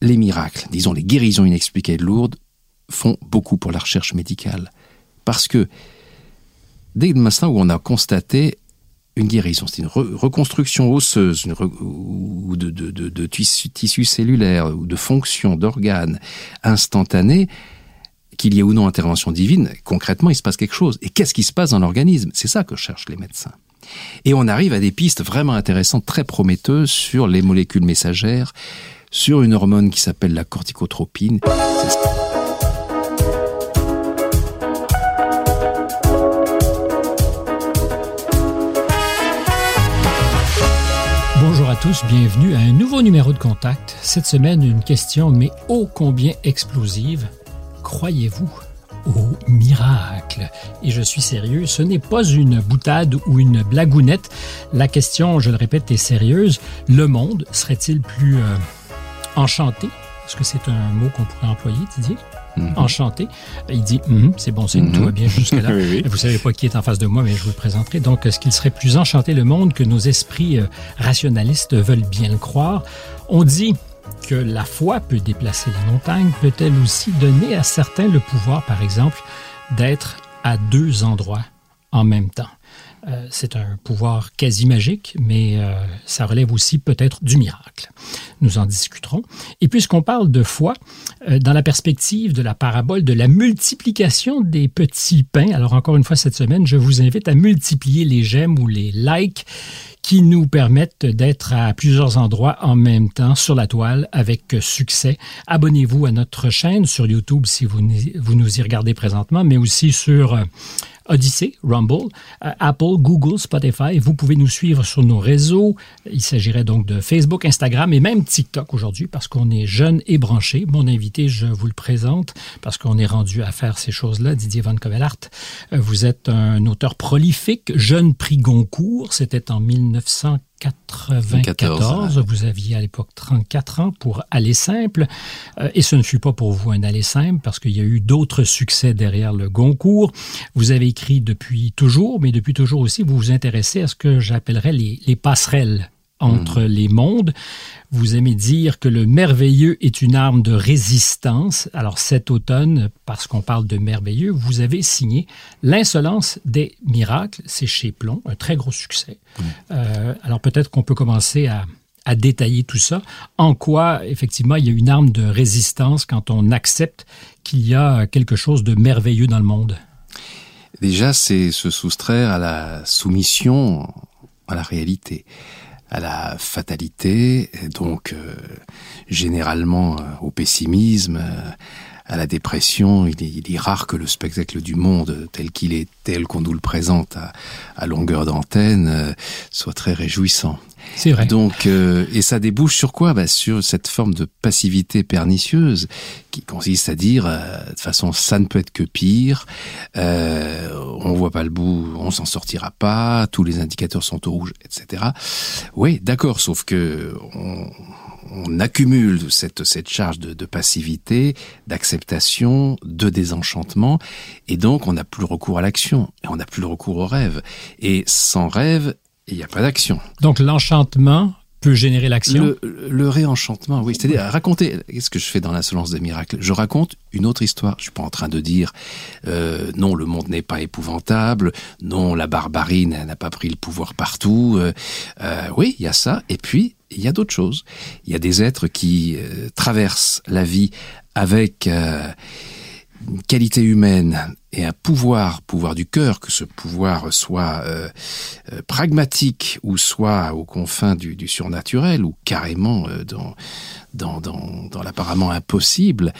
les miracles, disons les guérisons inexpliquées de Lourdes, font beaucoup pour la recherche médicale. Parce que dès le instant où on a constaté une guérison, c'est une reconstruction osseuse ou de, tissus cellulaires ou de fonctions d'organes instantanées, qu'il y ait ou non intervention divine, concrètement, il se passe quelque chose. Et qu'est-ce qui se passe dans l'organisme? C'est ça que cherchent les médecins. Et on arrive à des pistes vraiment intéressantes, très prometteuses sur les molécules messagères, sur une hormone qui s'appelle la corticotropine. Bonjour à tous, bienvenue à un nouveau numéro de contact. Cette semaine, une question mais ô combien explosive. Croyez-vous au miracle? Et je suis sérieux, ce n'est pas une boutade ou une blagounette. La question, je le répète, est sérieuse. Le monde serait-il plus euh, enchanté? Est-ce que c'est un mot qu'on pourrait employer, Didier? Mhm. Enchanté. Il dit, mm c'est bon c'est tout va bien jusque-là. oui, Vous savez pas qui est en face de moi, mais je vous le présenterai. Donc, est-ce qu'il serait plus enchanté le monde que nos esprits euh, rationalistes veulent bien le croire? On dit que la foi peut déplacer les montagnes, peut-elle aussi donner à certains le pouvoir, par exemple, d'être à deux endroits en même temps? Euh, c'est un pouvoir quasi magique, mais euh, ça relève aussi peut-être du miracle. Nous en discuterons. Et puisqu'on parle de foi, euh, dans la perspective de la parabole de la multiplication des petits pains, alors encore une fois cette semaine, je vous invite à multiplier les j'aime ou les likes qui nous permettent d'être à plusieurs endroits en même temps sur la toile avec succès. Abonnez-vous à notre chaîne sur YouTube si vous, vous nous y regardez présentement, mais aussi sur Odyssey, Rumble, euh, Apple, Google, Spotify. Vous pouvez nous suivre sur nos réseaux. Il s'agirait donc de Facebook, Instagram et même TikTok aujourd'hui parce qu'on est jeune et branché. Mon invité, je vous le présente parce qu'on est rendu à faire ces choses-là. Didier Van Covelart, euh, vous êtes un auteur prolifique, jeune prix Goncourt. C'était en 1900 94. Vous aviez à l'époque 34 ans pour Aller simple. Euh, et ce ne fut pas pour vous un Aller simple parce qu'il y a eu d'autres succès derrière le Goncourt. Vous avez écrit depuis toujours, mais depuis toujours aussi, vous vous intéressez à ce que j'appellerais les, les passerelles entre hmm. les mondes. Vous aimez dire que le merveilleux est une arme de résistance. Alors cet automne, parce qu'on parle de merveilleux, vous avez signé L'insolence des miracles. C'est chez Plomb, un très gros succès. Hmm. Euh, alors peut-être qu'on peut commencer à, à détailler tout ça. En quoi, effectivement, il y a une arme de résistance quand on accepte qu'il y a quelque chose de merveilleux dans le monde? Déjà, c'est se soustraire à la soumission à la réalité à la fatalité, donc euh, généralement euh, au pessimisme, euh, à la dépression. Il est, rare que le spectacle du monde tel qu'il est, tel qu'on nous le présente à, à longueur d'antenne, soit très réjouissant. C'est vrai. Donc, euh, et ça débouche sur quoi? Bah, Sur cette forme de passivité pernicieuse qui consiste à dire, euh, de toute façon, ça ne peut être que pire. Euh, on voit pas le bout, on s'en sortira pas. Tous les indicateurs sont au rouge, etc. Oui, d'accord. Sauf que on, on accumule cette, cette charge de, de passivité, d'acceptation, de désenchantement, et donc on n'a plus recours à l'action, on n'a plus recours au rêve. Et sans rêve, il n'y a pas d'action. Donc l'enchantement peut générer l'action? Le, réenchantement, oui. C'est-à-dire raconter, qu'est-ce que je fais dans l'insolence des miracles? Je raconte une autre histoire. Je suis pas en train de dire euh, non, le monde n'est pas épouvantable, non, la barbarie n'a pas pris le pouvoir partout. Euh, euh, oui, il y a ça. Et puis, il y a d'autres choses. Il y a des êtres qui euh, traversent la vie avec euh, une qualité humaine et un pouvoir, pouvoir du cœur, que ce pouvoir soit euh, euh, pragmatique ou soit aux confins du, surnaturel ou carrément euh, dans, dans, l'apparemment impossible,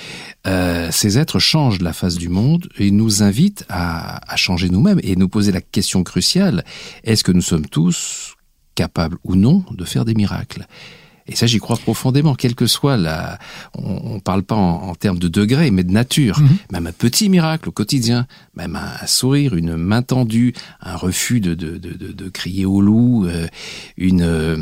ces êtres changent la face du monde et nous invitent à, à changer nous-mêmes et nous poser la question cruciale, est-ce que nous sommes tous capables ou non de faire des miracles? Et ça, j'y crois profondément, quel que soit la... On ne parle pas en, en, termes de degrés, mais de nature. -hmm. Même un petit miracle au quotidien, même un, un, sourire, une main tendue, un refus de, de, de, de, de crier au loup, euh, une... Euh,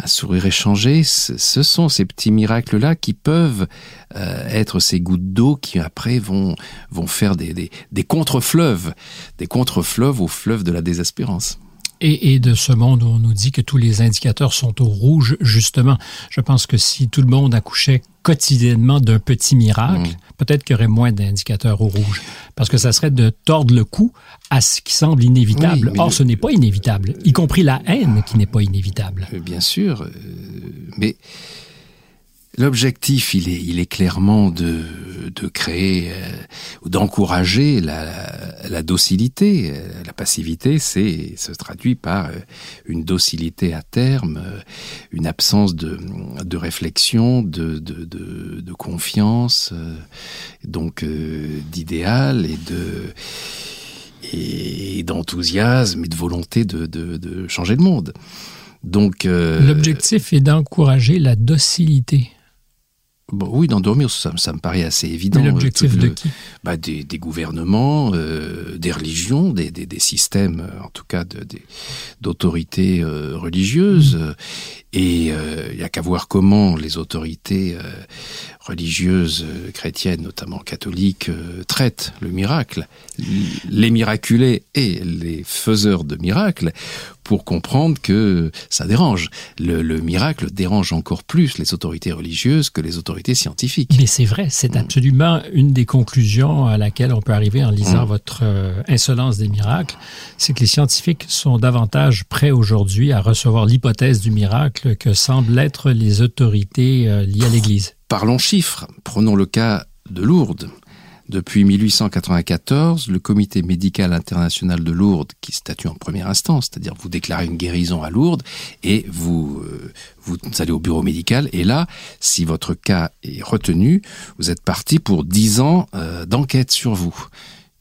un sourire échangé, ce sont ces petits miracles-là qui peuvent euh, être ces gouttes d'eau qui après vont, vont faire des, des, des contre-fleuves, des contre-fleuves au fleuve de la désespérance. Et, de ce monde où on nous dit que tous les indicateurs sont au rouge, justement. Je pense que si tout le monde accouchait quotidiennement d'un petit miracle, mm. peut-être qu'il y aurait moins d'indicateurs au rouge. Parce que ça serait de tordre le cou à ce qui semble inévitable. Or, ce n'est pas inévitable, y compris la haine qui n'est pas inévitable. Euh, bien sûr, euh, mais L'objectif, il est, il est clairement de, de créer euh, ou d'encourager la, la, docilité. La passivité, c'est se traduit par euh, une docilité à terme, euh, une absence de, de réflexion, de, de, de, de confiance, donc d'idéal et de et d'enthousiasme et de volonté de, de, de changer le monde. Donc l'objectif est d'encourager la docilité. Bon, oui, d'endormir, ça, ça, me paraît assez évident. l'objectif de qui? Bah, des, des, gouvernements, euh, des religions, des, des, des, systèmes, euh, en tout cas d'autorités euh, religieuses. Mmh. Et il euh, n'y a qu'à voir comment les autorités euh, religieuses euh, chrétiennes, notamment catholiques, traitent le miracle, les miraculés et les faiseurs de miracles, pour comprendre que ça dérange. Le, le, miracle dérange encore plus les autorités religieuses que les autorités scientifiques. Mais c'est vrai, c'est mm. absolument une des conclusions à laquelle on peut arriver en lisant mm. votre Insolence des miracles, c'est que les scientifiques sont davantage prêts aujourd'hui à recevoir l'hypothèse du miracle que semblent être les autorités euh, liées à l'Église. Parlons chiffres. Prenons le cas de Lourdes. Depuis 1894, le Comité médical international de Lourdes, qui statue en première instance, c'est-à-dire vous déclarez une guérison à Lourdes et vous, euh, allez au bureau médical et là, si votre cas est retenu, vous êtes parti pour 10 ans euh, d'enquête sur vous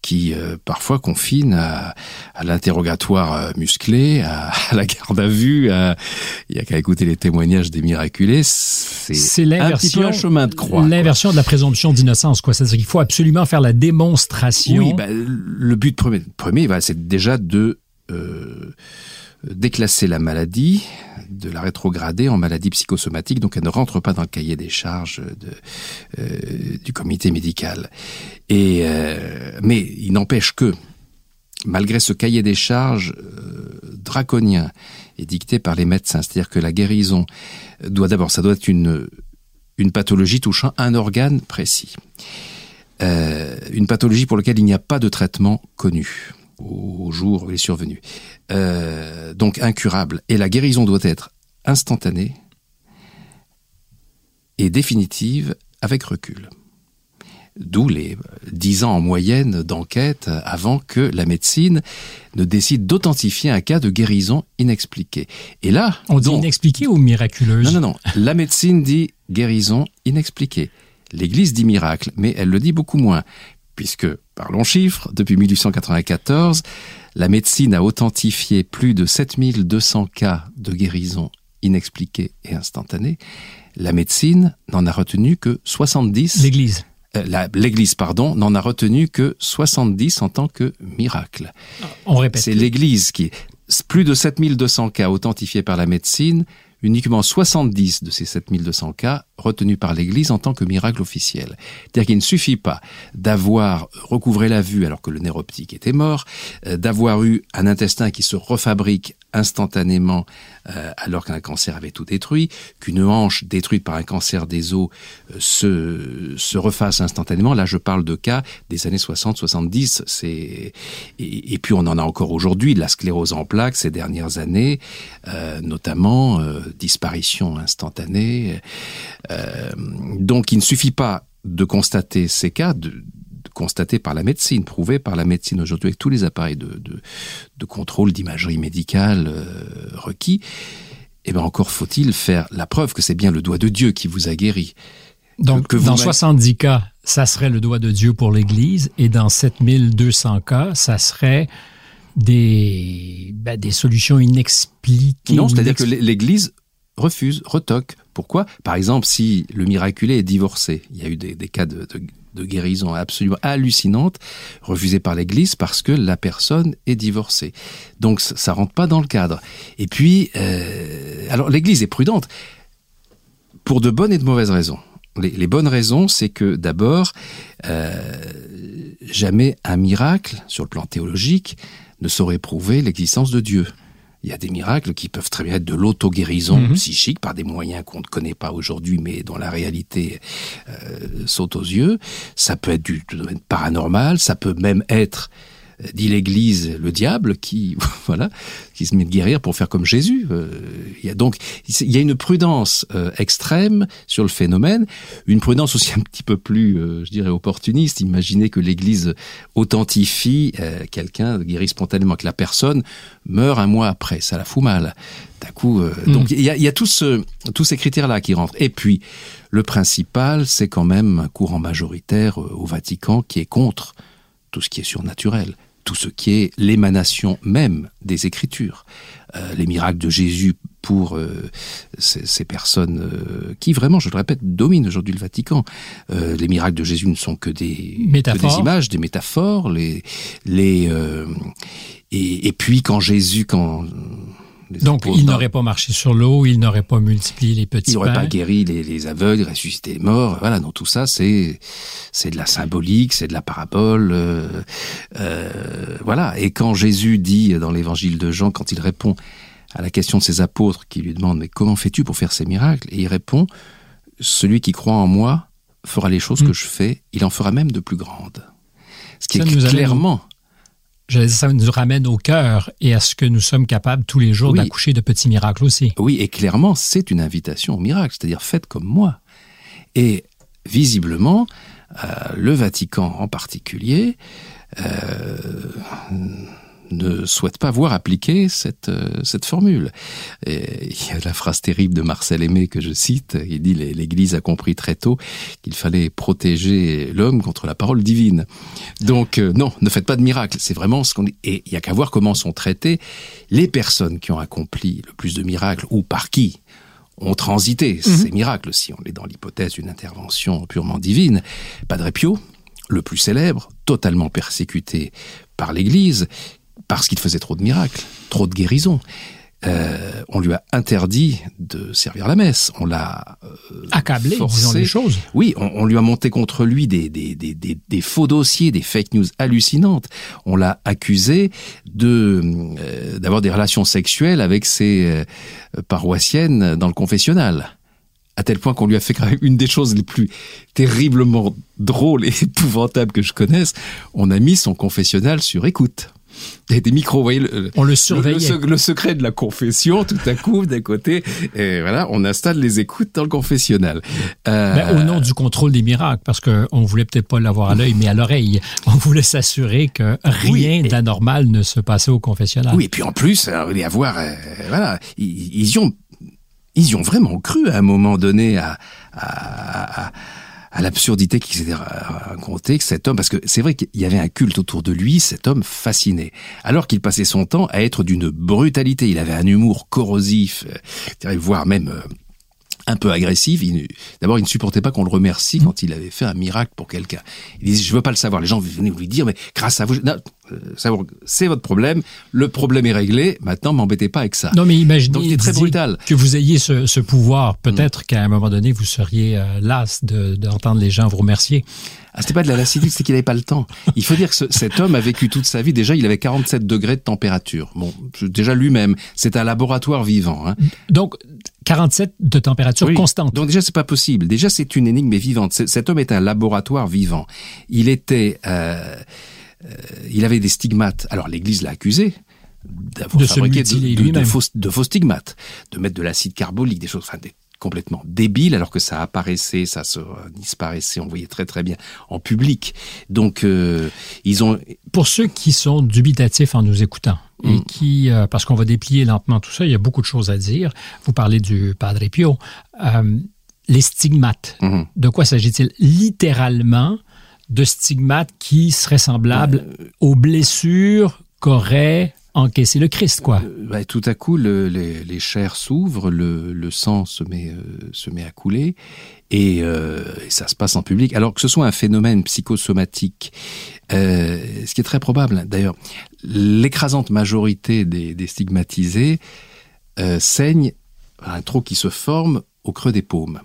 qui euh, parfois confine à, à l'interrogatoire euh, musclé, à, à, la garde à vue. Il y a qu'à écouter les témoignages des miraculés. C'est l'inversion, un, chemin de croix. L'inversion de la présomption d'innocence, quoi. C'est-à-dire qu'il faut absolument faire la démonstration. Oui, bah, le but premier, premier bah, c'est déjà de euh, déclasser la maladie, de la rétrograder en maladie psychosomatique, donc elle ne rentre pas dans le cahier des charges euh, du comité médical. Euh, mais il n'empêche que malgré ce cahier des charges euh, draconien et dicté par les médecins, c'est-à-dire que la guérison doit d'abord, ça doit être une pathologie touchant un organe précis. Une pathologie pour laquelle il n'y a pas de traitement connu au jour où il est survenu. Euh, donc incurable. Et la guérison doit être instantanée et définitive avec recul. D'où les dix ans en moyenne d'enquête avant que la médecine ne décide d'authentifier un cas de guérison inexpliquée. Et là... On dit inexpliquée ou miraculeuse? Non, non, non. La médecine dit guérison inexpliquée. L'Église dit miracle, mais elle le dit beaucoup moins, puisque, parlons chiffres, depuis 1894, la médecine a authentifié plus de 7200 cas de guérison inexpliquée et instantanée. La médecine n'en a retenu que 70. L'Église. Euh, L'Église, pardon, n'en a retenu que 70 en tant que miracle. On répète. C'est l'Église qui plus de 7200 cas authentifiés par la médecine, uniquement 70 de ces 7200 cas retenus par l'Église en tant que miracle officiel. C'est-à-dire qu'il ne suffit pas d'avoir recouvré la vue alors que le nerf optique était mort, euh, d'avoir eu un intestin qui se refabrique instantanément euh, alors qu'un cancer avait tout détruit, qu'une hanche détruite par un cancer des os euh, se, se refasse instantanément. Là, je parle de cas des années 60-70. C'est et, puis on en a encore aujourd'hui la sclérose en plaques ces dernières années, euh, notamment disparition instantanée. Donc, il ne suffit pas de constater ces cas, constaté par la médecine, prouvé par la médecine aujourd'hui avec tous les appareils de, de, de contrôle d'imagerie médicale euh, requis, eh bien encore faut-il faire la preuve que c'est bien le doigt de Dieu qui vous a guéri. Donc, que, dans 70 cas, ça serait le doigt de Dieu pour l'Église, et dans 7200 cas, ça serait des, ben, des solutions inexpliquées. Non, c'est-à-dire que l'Église refuse, retoque. Pourquoi? Par exemple, si le miraculé est divorcé, il y a eu des, des cas de, de, de guérison absolument hallucinante, refusée par l'Église parce que la personne est divorcée. Donc ça rentre pas dans le cadre. Et puis, euh, alors l'Église est prudente pour de bonnes et de mauvaises raisons. Les, bonnes raisons, c'est que d'abord, euh, jamais un miracle sur le plan théologique ne saurait prouver l'existence de Dieu. Il y a des miracles qui peuvent très bien être de l'auto-guérison Mhm. psychique par des moyens qu'on ne connaît pas aujourd'hui, mais dont la réalité euh, saute aux yeux. Ça peut être du domaine paranormal, ça peut même être dit l'Église, le diable qui, voilà, qui se met de guérir pour faire comme Jésus. Euh, il y a donc, il y a une prudence euh, extrême sur le phénomène, une prudence aussi un petit peu plus, euh, je dirais, opportuniste. Imaginez que l'Église authentifie quelqu'un, guérit spontanément, que la personne meurt un mois après, ça la fout mal. D'un coup, euh, Mm. donc il y a, y a tous, ce- tous ces critères-là qui rentrent. Et puis, le principal, c'est quand même un courant majoritaire au Vatican qui est contre tout ce qui est surnaturel, tout ce qui est l'émanation même des Écritures. Euh, les miracles de Jésus pour euh, ces, ces personnes euh, qui vraiment, je le répète, dominent aujourd'hui le Vatican. Euh, les miracles de Jésus ne sont que des, que des images, des métaphores. Les, les, euh, et, et puis quand Jésus, quand les Donc, il n'aurait pas marché sur l'eau, il n'aurait pas multiplié les petits il n'aurait pas guéri les, les aveugles, ressuscité les morts. Voilà, donc tout ça, c'est c'est de la symbolique, c'est de la parabole. euh, euh, voilà. Et quand Jésus dit dans l'Évangile de Jean, quand il répond à la question de ses apôtres qui lui demandent mais comment fais-tu pour faire ces miracles? Et il répond celui qui croit en moi fera les choses Mm. que je fais, il en fera même de plus grandes. Ce qui Ça est clairement ça nous ramène au cœur et à ce que nous sommes capables tous les jours Oui. d'accoucher de petits miracles aussi. Oui, et clairement, c'est une invitation au miracle, c'est-à-dire faites comme moi. Et visiblement, euh, le Vatican en particulier euh, ne souhaite pas voir appliquer cette, euh, cette formule. Et il y a la phrase terrible de Marcel Aimé que je cite, il dit l'Église a compris très tôt qu'il fallait protéger l'homme contre la parole divine. Donc euh, non, ne faites pas de miracle, c'est vraiment ce qu'on dit. Et il y a qu'à voir comment sont traitées les personnes qui ont accompli le plus de miracles ou par qui ont transité ces miracles, si on est dans l'hypothèse d'une intervention purement divine. Padre Pio, le plus célèbre, totalement persécuté par l'Église, parce qu'il faisait trop de miracles, trop de guérisons. Euh, on lui a interdit de servir la messe. On l'a euh, Accablé, forcé. disons les choses. Oui, on, on lui a monté contre lui des, des, des, des, des faux dossiers, des fake news hallucinantes. On l'a accusé de euh, d'avoir des relations sexuelles avec ses euh, paroissiennes dans le confessionnal. À tel point qu'on lui a fait quand même une des choses les plus terriblement drôles et épouvantables que je connaisse. On a mis son confessionnal sur écoute. Des micros, vous voyez, le, On le le, surveillait. le- le secret de la confession, tout à coup, d'un côté, et voilà, on installe les écoutes dans le confessionnal. Euh, Ben, au nom du contrôle des miracles, parce qu'on voulait peut-être pas l'avoir à l'œil, mais à l'oreille. On voulait s'assurer que rien Oui, et- d'anormal ne se passait au confessionnal. Oui, et puis en plus, il y avoir, euh, voilà, ils, ils y ont, ils y ont vraiment cru à un moment donné à, à, à- à l'absurdité qui s'était ra- racontée que cet homme, parce que c'est vrai qu'il y avait un culte autour de lui, cet homme fasciné, alors qu'il passait son temps à être d'une brutalité. Il avait un humour corrosif, euh, voire même euh, un peu agressif. D'abord, il ne supportait pas qu'on le remercie quand il avait fait un miracle pour quelqu'un. Il disait, je veux pas le savoir. Les gens venaient lui dire, mais grâce à vous, euh, c'est votre problème. Le problème est réglé. Maintenant, m'embêtez pas avec ça. Non, mais imaginez Donc, il est très brutal. Mm. que vous ayez ce, ce pouvoir. Peut-être qu'à un moment donné, vous seriez euh, las de- d'entendre les gens vous remercier. Ah, c'était pas de la lassitude, c'est qu'il avait pas le temps. Il faut dire que ce- cet homme a vécu toute sa vie. Déjà, il avait 47 degrés de température. Bon, déjà lui-même, c'est un laboratoire vivant. Hein. Donc, 47 de température Oui. constante. Donc déjà, c'est pas possible. Déjà, c'est une énigme vivante. Cet homme est un laboratoire vivant. Il était, euh, euh, il avait des stigmates. Alors l'Église l'a accusé d'avoir fabriqué de, de- de faux, de faux stigmates, de mettre de l'acide carbolique, des choses, enfin, des- complètement débiles, alors que ça apparaissait, ça se disparaissait, on voyait très très bien en public. Donc euh, ils ont, Pour ceux qui sont dubitatifs en nous écoutant et Mm. qui, euh, parce qu'on va déplier lentement tout ça, il y a beaucoup de choses à dire. Vous parlez du Padre Pio. Euh, les stigmates, Mhm. de quoi s'agit-il? Littéralement, de stigmates qui seraient semblables Euh, aux blessures qu'aurait encaissé le Christ, quoi. Bah, tout à coup, le- les, les chairs s'ouvrent, le, le sang se met, euh, se met à couler, et, euh, et ça se passe en public. Alors que ce soit un phénomène psychosomatique, euh, ce qui est très probable. D'ailleurs, l'écrasante majorité des, des stigmatisés euh, saignent un trou qui se forme au creux des paumes.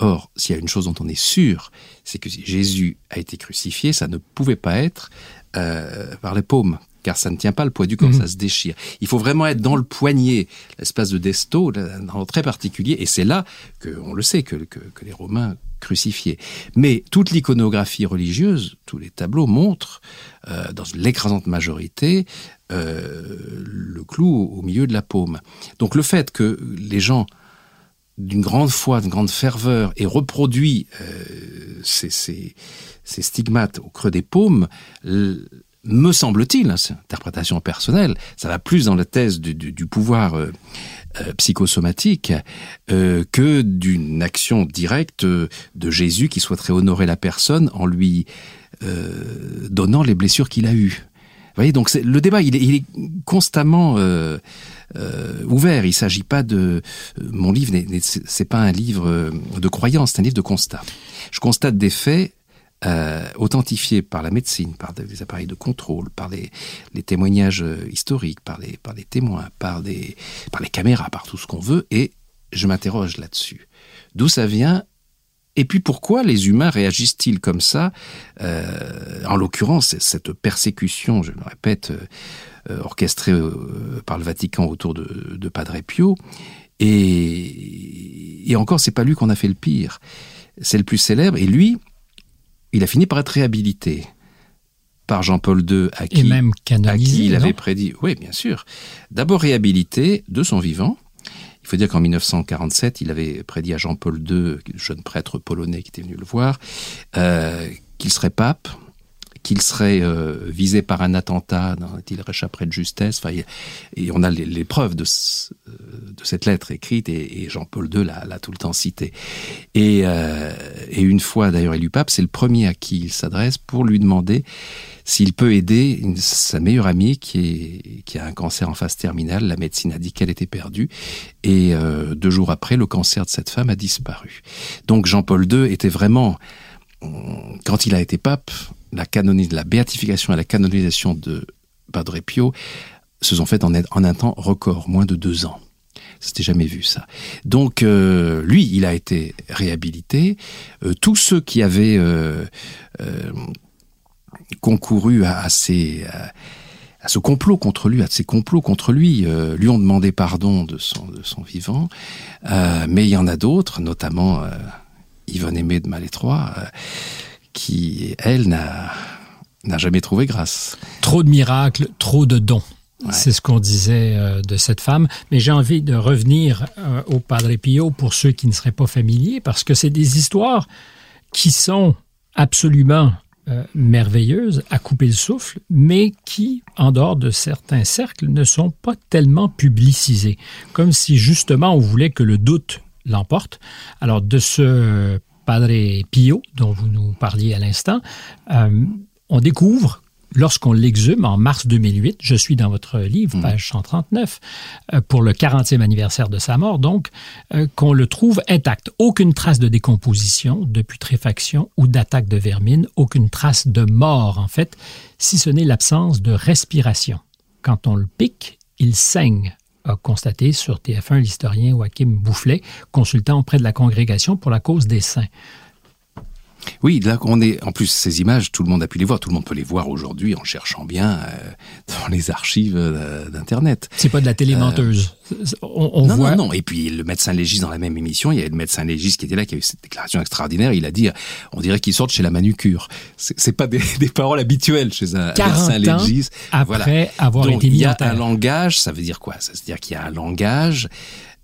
Or, s'il y a une chose dont on est sûr, c'est que si Jésus a été crucifié, ça ne pouvait pas être euh, par les paumes, car ça ne tient pas le poids du corps, Mhm. ça se déchire. Il faut vraiment être dans le poignet, l'espace de desto, dans- très particulier, et c'est là que, on le sait, que, que, que les Romains crucifiaient. Mais toute l'iconographie religieuse, tous les tableaux montrent, euh, dans l'écrasante majorité, euh, le clou au milieu de la paume. Donc le fait que les gens d'une grande foi, d'une grande ferveur, aient reproduit euh, ces, stigmates au creux des paumes, me semble-t-il, hein, c'est une interprétation personnelle, ça va plus dans la thèse du pouvoir euh, psychosomatique euh, que d'une action directe de Jésus qui souhaiterait honorer la personne en lui euh, donnant les blessures qu'il a eues. Vous voyez, donc le débat, il est, il est constamment euh, euh, ouvert. Il s'agit pas de euh, mon livre, c'est pas un livre euh, de croyance, c'est un livre de constat. Je constate des faits euh, authentifiés par la médecine, par des appareils de contrôle, par les, témoignages euh, historiques, par les, témoins, par, les caméras, par tout ce qu'on veut, et je m'interroge là-dessus. D'où ça vient et puis pourquoi les humains réagissent-ils comme ça Euh, En l'occurrence, cette persécution, je le répète, orchestrée par le Vatican autour de, de Padre Pio, et, et encore, c'est pas lui qu'on a fait le pire. C'est le plus célèbre, et lui, il a fini par être réhabilité par Jean-Paul II, à Et qui, à il avait prédit, oui, bien sûr, d'abord réhabilité de son vivant. Il faut dire qu'en 1947, il avait prédit à Jean-Paul II, le jeune prêtre polonais qui était venu le voir, euh, qu'il serait pape, qu'il serait euh, visé par un attentat, il réchapperait de justesse? Enfin, et on a les, preuves euh, de cette lettre écrite, et, Jean-Paul II l'a tout le temps citée. Et, euh, et une fois d'ailleurs élu pape, c'est le premier à qui il s'adresse pour lui demander s'il peut aider sa meilleure amie qui, a un cancer en phase terminale. La médecine a dit qu'elle était perdue. Et deux jours après, le cancer de cette femme a disparu. Donc Jean-Paul II était vraiment, quand il a été pape, la, canonis, la béatification et la canonisation de Padre Pio se sont faites en, un temps record, moins de deux ans. C'était jamais vu ça. Donc euh, lui, il a été réhabilité. Euh, tous ceux qui avaient euh, concouru à, ce complot contre lui, à ces complots contre lui, lui ont demandé pardon de son, de son vivant. Mais il y en a d'autres, notamment Yvonne Aimée de Malétroit, qui, elle, n'a jamais trouvé grâce. Trop de miracles, trop de dons. Ouais. C'est ce qu'on disait euh, de cette femme. Mais j'ai envie de revenir euh, au Padre Pio pour ceux qui ne seraient pas familiers, parce que c'est des histoires qui sont absolument euh, merveilleuses, à couper le souffle, mais qui, en dehors de certains cercles, ne sont pas tellement publicisées. Comme si justement on voulait que le doute l'emporte. Alors de ce Padre Pio dont vous nous parliez à l'instant, euh, on découvre lorsqu'on l'exhume en mars 2008, je suis dans votre livre, page 139, euh, pour le 40e anniversaire de sa mort, donc, euh, qu'on le trouve intact. Aucune trace de décomposition, de putréfaction ou d'attaque de vermine, aucune trace de mort, en fait, si ce n'est l'absence de respiration. Quand on le pique, il saigne, constaté sur TF1 l'historien Joachim Boufflet, consultant auprès de la congrégation pour la cause des saints. Oui, là on est. En plus, ces images, tout le monde a pu les voir. Tout le monde peut les voir aujourd'hui en cherchant bien euh, dans les archives euh, d'internet. C'est pas de la télé menteuse. On, on non, voit. non, non. Et puis le médecin légiste dans la même émission, il y avait le médecin légiste qui était là, qui a eu cette déclaration extraordinaire. Il a dit, on dirait qu'il sort de chez la manucure. C'est pas des, des paroles habituelles chez un 40 médecin légiste. après avoir Donc, été il mis y en a un langage. Ça veut dire quoi? Ça veut dire qu'il y a un langage.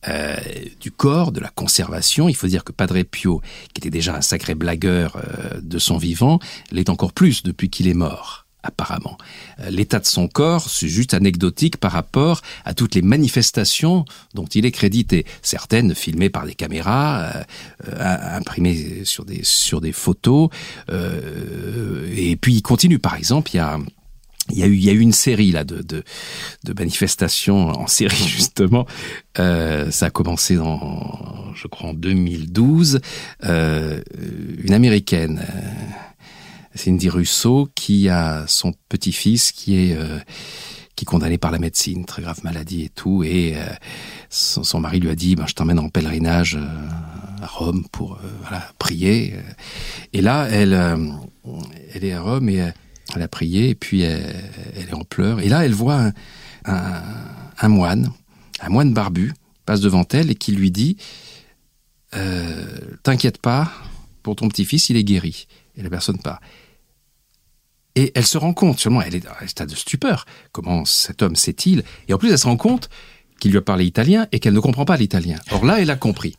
Euh, du corps, de la conservation. Il faut dire que Padre Pio, qui était déjà un sacré blagueur euh, de son vivant, l'est encore plus depuis qu'il est mort, apparemment. Euh, L'état de son corps, c'est juste anecdotique par rapport à toutes les manifestations dont il est crédité. Certaines filmées par des caméras, euh, euh, imprimées sur des, sur des photos. euh, et puis il continue, par exemple, il y a... Il y a eu, une série là de, manifestations en série justement. Euh, ça a commencé en, je crois, en 2012. Euh, une américaine, euh, Cindy Russo, qui a son petit-fils qui est euh, qui condamné par la médecine, très grave maladie et tout, et son, mari lui a dit, ben, je t'emmène en pèlerinage à Rome pour prier. Et là, elle, elle est à Rome et Elle a prié et puis elle, est en pleurs. Et là, elle voit un moine, un moine barbu, passe devant elle et qui lui dit euh, T'inquiète pas, pour ton petit-fils, il est guéri. Et la personne part. Et elle se rend compte, seulement elle est dans un état de stupeur. Comment cet homme sait-il? Et en plus, elle se rend compte qu'il lui a parlé italien et qu'elle ne comprend pas l'italien. Or là, elle a compris.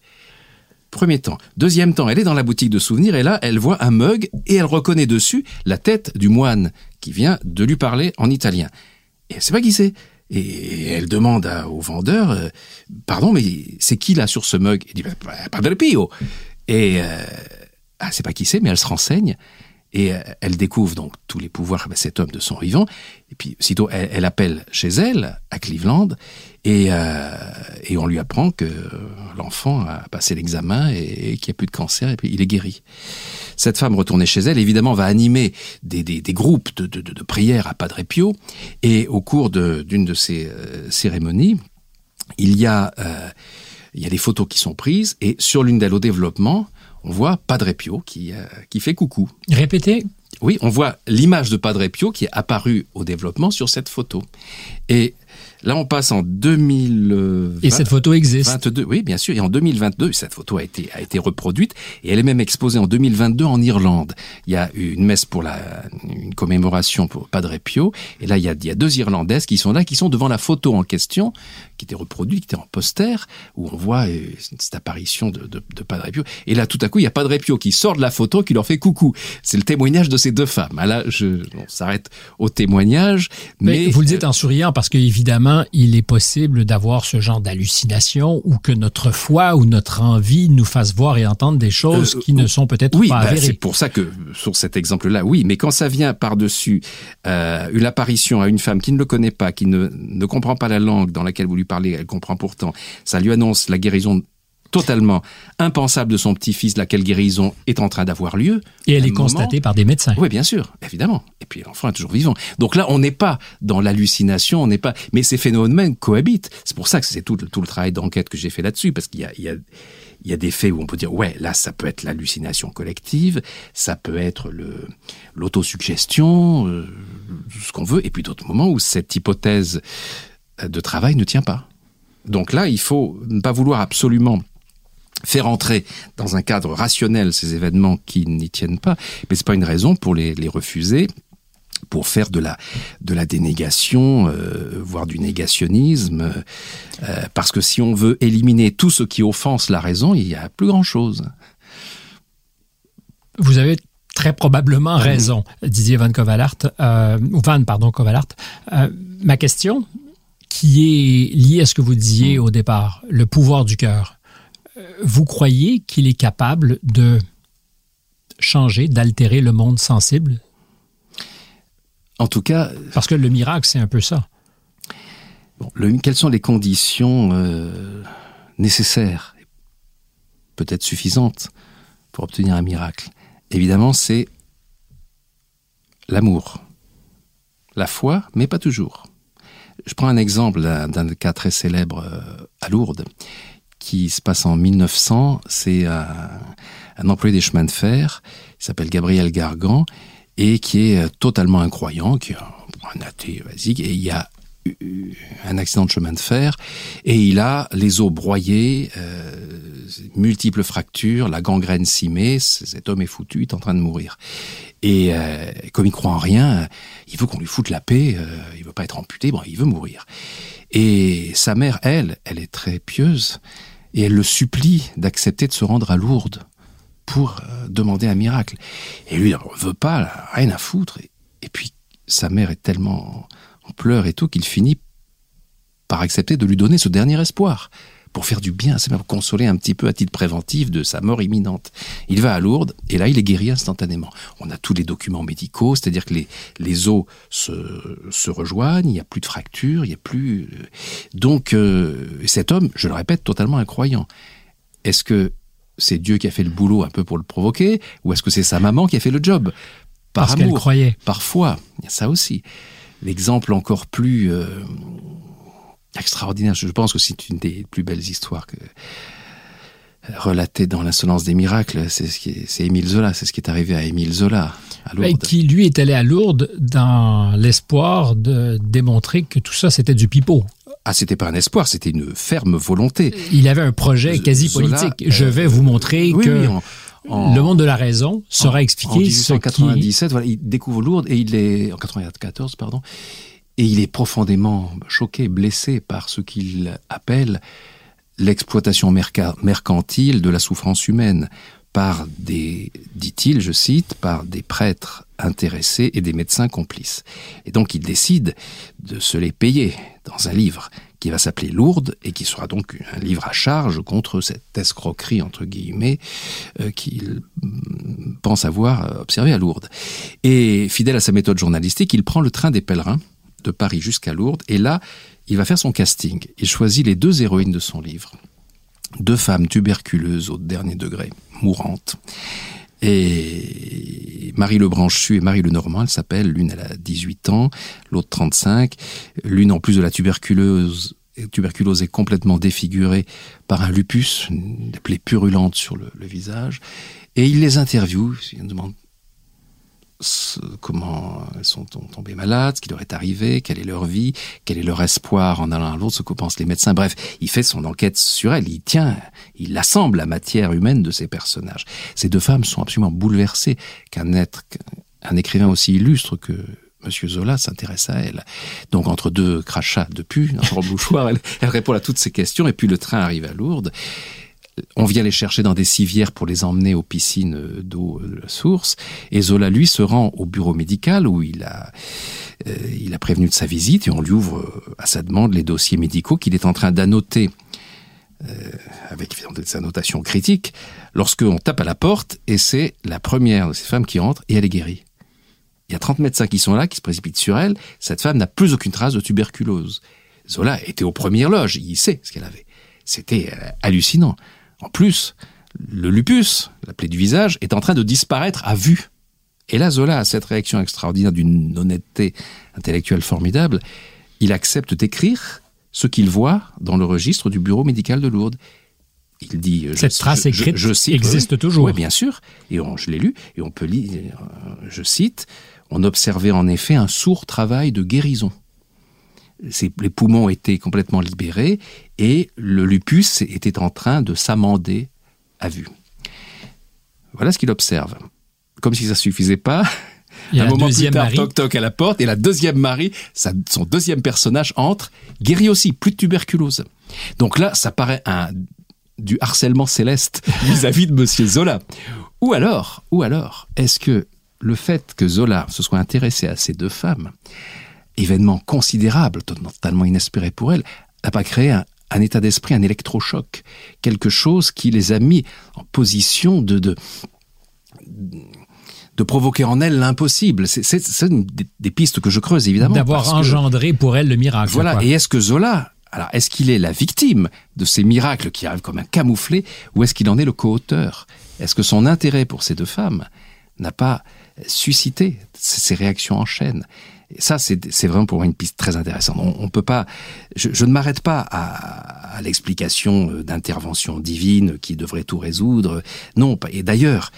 Premier temps. Deuxième temps, elle est dans la boutique de souvenirs et là, elle voit un mug et elle reconnaît dessus la tête du moine qui vient de lui parler en italien. Et elle sait pas qui c'est. Et elle demande au vendeur, euh, pardon, mais c'est qui là sur ce mug? Il dit, bah, Padre Pio. Et euh, ah, c'est pas qui c'est, mais elle se renseigne. Et euh, elle découvre donc tous les pouvoirs de cet homme de son vivant. Et puis, sitôt, elle, elle appelle chez elle, à Cleveland, et, euh, et on lui apprend que l'enfant a passé l'examen et, et qu'il n'y a plus de cancer, et puis il est guéri. Cette femme retournée chez elle, évidemment, va animer des, des, des groupes de, de, de, prières à Padre Pio, et au cours d'une de, de, ces euh, cérémonies, il y a... Euh, il y a des photos qui sont prises, et sur l'une d'elles au développement, on voit Padre Pio qui, euh, qui fait coucou. Répétez. Oui, on voit l'image de Padre Pio qui est apparue au développement sur cette photo. Et Là, on passe en 2020. Et cette photo existe. 22, oui, bien sûr. Et en 2022, cette photo a été, a été reproduite et elle est même exposée en 2022 en Irlande. Il y a une messe pour la, une commémoration pour Padre Pio. Et là, il y a, il y a deux Irlandaises qui sont là, qui sont devant la photo en question, qui était reproduite, qui était en poster, où on voit euh, cette apparition de, de, de Padre Pio. Et là, tout à coup, il y a Padre Pio qui sort de la photo, qui leur fait coucou. C'est le témoignage de ces deux femmes. Ah, là, je, on s'arrête au témoignage. Mais, mais vous le dites en souriant parce qu'évidemment, il est possible d'avoir ce genre d'hallucination ou que notre foi ou notre envie nous fasse voir et entendre des choses euh, qui ne sont peut-être oui, pas bah, avérées. C'est pour ça que sur cet exemple-là, oui, mais quand ça vient par-dessus euh, une apparition à une femme qui ne le connaît pas, qui ne, ne comprend pas la langue dans laquelle vous lui parlez, elle comprend pourtant, ça lui annonce la guérison totalement impensable de son petit-fils, laquelle guérison est en train d'avoir lieu. Et elle est moment. constatée par des médecins. Oui, bien sûr, évidemment. Et puis l'enfant est toujours vivant. Donc là, on n'est pas dans l'hallucination, on n'est pas. Mais ces phénomènes cohabitent. C'est pour ça que c'est tout, tout, le travail d'enquête que j'ai fait là-dessus, parce qu'il y a, il y a il y a des faits où on peut dire ouais là ça peut être l'hallucination collective ça peut être le l'autosuggestion euh, ce qu'on veut et puis d'autres moments où cette hypothèse de travail ne tient pas. Donc là il faut ne pas vouloir absolument faire entrer dans un cadre rationnel ces événements qui n'y tiennent pas, mais c'est pas une raison pour les, les refuser pour faire de la de la dénégation euh, voire du négationnisme euh, parce que si on veut éliminer tout ce qui offense la raison il y a plus grand chose vous avez très probablement raison Didier Van Kovalart euh, ou Van pardon Kovalart. Ma question qui est liée à ce que vous disiez au départ le pouvoir du cœur vous croyez qu'il est capable de changer, d'altérer le monde sensible? En tout cas... Parce que le miracle, c'est un peu ça. Bon, le, quelles sont les conditions euh, nécessaires, peut-être suffisantes, pour obtenir un miracle? Évidemment, c'est l'amour, la foi, mais pas toujours. Je prends un exemple d'un cas très célèbre euh, à Lourdes qui se passe en 1900. C'est un, un employé des chemins de fer, il s'appelle Gabriel Gargan, et qui est totalement incroyant, qui est un athée basique, et il y a un accident de chemin de fer et il a les os broyés euh, multiples fractures la gangrène cimée cet homme est foutu il est en train de mourir. Et euh, comme il croit en rien il veut qu'on lui foute la paix euh, il veut pas être amputé bon il veut mourir. Et sa mère elle elle est très pieuse et elle le supplie d'accepter de se rendre à Lourdes pour euh, demander un miracle. Et lui on veut pas rien à foutre. Et puis sa mère est tellement on pleure et tout qu'il finit par accepter de lui donner ce dernier espoir. Pour faire du bien c'est même consoler un petit peu à titre préventif de sa mort imminente. Il va à Lourdes et là il est guéri instantanément. On a tous les documents médicaux c'est à dire que les, les os se, se rejoignent il n'y a plus de fracture il y a plus donc euh, cet homme je le répète totalement incroyant. Est-ce que c'est Dieu qui a fait le boulot un peu pour le provoquer ou est-ce que c'est sa maman qui a fait le job? Par Parce amour croyait. parfois il y a ça aussi l'exemple encore plus euh, extraordinaire je pense que c'est une des plus belles histoires que relaté dans l'insolence des miracles. C'est ce qui c'est Émile Zola, c'est ce qui est arrivé à Émile Zola à Et Lourdes. qui, lui, est allé à Lourdes dans l'espoir de démontrer que tout ça, c'était du pipeau. Ah, c'était pas un espoir, c'était une ferme volonté. Il avait un projet quasi Zola, politique. Je euh, vais vous montrer Oui, que oui, en- en- le monde de la raison sera en expliqué ce qui... 1897, voilà, il découvre Lourdes et il est en 94, pardon, et il est profondément choqué, blessé par ce qu'il appelle l'exploitation merca- mercantile de la souffrance humaine par des, dit-il, je cite, par des prêtres intéressés et des médecins complices. Et donc il décide de se les payer dans un livre qui va s'appeler Lourdes et qui sera donc un livre à charge contre cette escroquerie, entre guillemets, euh, qu'il mm, pense avoir euh, observé à Lourdes. Et fidèle à sa méthode journalistique, il prend le train des pèlerins de Paris jusqu'à Lourdes et là, il va faire son casting. Il choisit les deux héroïnes de son livre. Deux femmes tuberculeuses au dernier degré, mourantes. Et Marie Lebranchu et Marie Lenormand, elles s'appellent, l'une elle a 18 ans, l'autre 35. L'une en plus de la tuberculose, tuberculose est complètement défigurée par un lupus, des plaies purulentes sur le, visage. Et il les interviewe, il demande comment elles sont tom- tombées malades, ce qui leur est arrivé, quelle est leur vie, quel est leur espoir en allant à l'autre, ce que pensent les médecins. Bref, il fait son enquête sur elles, il tient, il assemble la matière humaine de ces personnages. Ces deux femmes sont absolument bouleversées qu'un être, qu'un écrivain aussi illustre que Monsieur Zola s'intéresse à elle. Donc entre deux crachats de pu, le bouchoir, elle, elle répond à toutes ces questions et puis le train arrive à Lourdes. On vient les chercher dans des civières pour les emmener aux piscines d'eau de la source. Et Zola, lui, se rend au bureau médical où il a, euh, il a prévenu de sa visite et on lui ouvre euh, à sa demande les dossiers médicaux qu'il est en train d'annoter euh, avec évidemment des annotations critiques lorsqu'on tape à la porte et c'est la première de ces femmes qui entre et elle est guérie. Il y a 30 médecins qui sont là, qui se précipitent sur elle. Cette femme n'a plus aucune trace de tuberculose. Zola était aux premières loges, il sait ce qu'elle avait. C'était euh, hallucinant. En plus, le lupus, la plaie du visage, est en train de disparaître à vue. Et là, Zola a cette réaction extraordinaire d'une honnêteté intellectuelle formidable. Il accepte d'écrire ce qu'il voit dans le registre du bureau médical de Lourdes. Il dit, Cette je, trace je- écrite je cite, existe oui, toujours. Oui, bien sûr. Et on, je l'ai lu, et on peut lire, euh, je cite, on observait en effet un sourd travail de guérison. Ses- les poumons étaient complètement libérés et le lupus était en train de s'amender à vue. Voilà ce qu'il observe. Comme si ça suffisait pas, Il y a un moment plus tard, Marie. toc toc à la porte et la deuxième Marie, sa- son deuxième personnage entre, guéri aussi, plus de tuberculose. Donc là, ça paraît un du harcèlement céleste vis-à-vis de Monsieur Zola. Ou alors, ou alors, est-ce que le fait que Zola se soit intéressé à ces deux femmes, événement considérable, totalement inespéré pour elle, n'a pas créé un, un état d'esprit, un électrochoc, quelque chose qui les a mis en position de, de, de provoquer en elle l'impossible. C'est- des, pistes que je creuse, évidemment. D'avoir que- engendré pour elle le miracle. voilà. quoi. Et est-ce que Zola, alors est-ce qu'il est la victime de ces miracles qui arrivent comme un camouflé, ou est-ce qu'il en est le co-auteur? Est-ce que son intérêt pour ces deux femmes n'a pas suscité ces réactions en chaîne? Ça, c'est vraiment pour moi une piste très intéressante. On, on peut pas, je, ne m'arrête pas à, à l'explication euh, d'intervention divine qui devrait tout résoudre. Non, et d'ailleurs,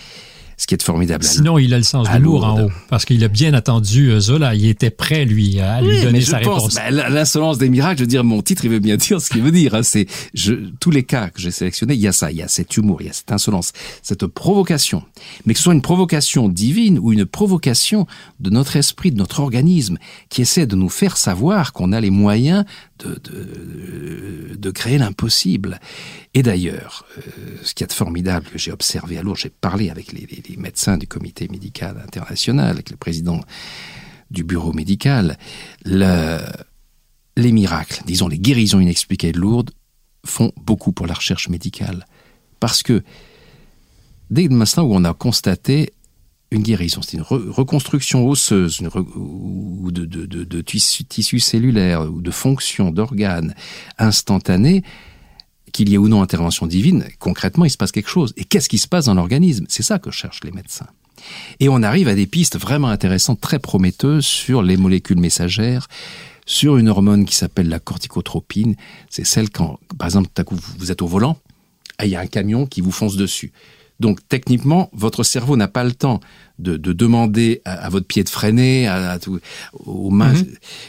ce qui est formidable. Sinon, il a le sens de l'humour en haut. Parce qu'il a bien attendu euh, Zola. Il était prêt, lui, à lui Oui, donner mais je sa pense, réponse. l- l'insolence des miracles, je veux dire, mon titre, il veut bien dire ce qu'il veut dire. hein. c'est je, tous les cas que j'ai sélectionnés, il y a ça, il y a cet humour, il y a cette insolence, cette provocation. Mais que ce soit une provocation divine ou une provocation de notre esprit, de notre organisme, qui essaie de nous faire savoir qu'on a les moyens de, de, créer l'impossible. Et d'ailleurs, euh, ce qu'il y a de formidable que j'ai observé à Lourdes, j'ai parlé avec les, médecins du comité médical international, avec le président du bureau médical, le- les miracles, disons les guérisons inexpliquées de Lourdes, font beaucoup pour la recherche médicale. Parce que dès l'instant où on a constaté une guérison, c'est une re- reconstruction osseuse ou de, de, de, de tissu, cellulaire ou de fonction d'organes instantanée, qu'il y ait ou non intervention divine, concrètement, il se passe quelque chose. Et qu'est-ce qui se passe dans l'organisme? C'est ça que cherchent les médecins. Et on arrive à des pistes vraiment intéressantes, très prometteuses sur les molécules messagères, sur une hormone qui s'appelle la corticotropine. C'est celle quand, par exemple, vous êtes au volant, ah, il y a un camion qui vous fonce dessus. Donc techniquement, votre cerveau n'a pas le temps de, demander à, votre pied de freiner, à, tout, aux mains. Mhm.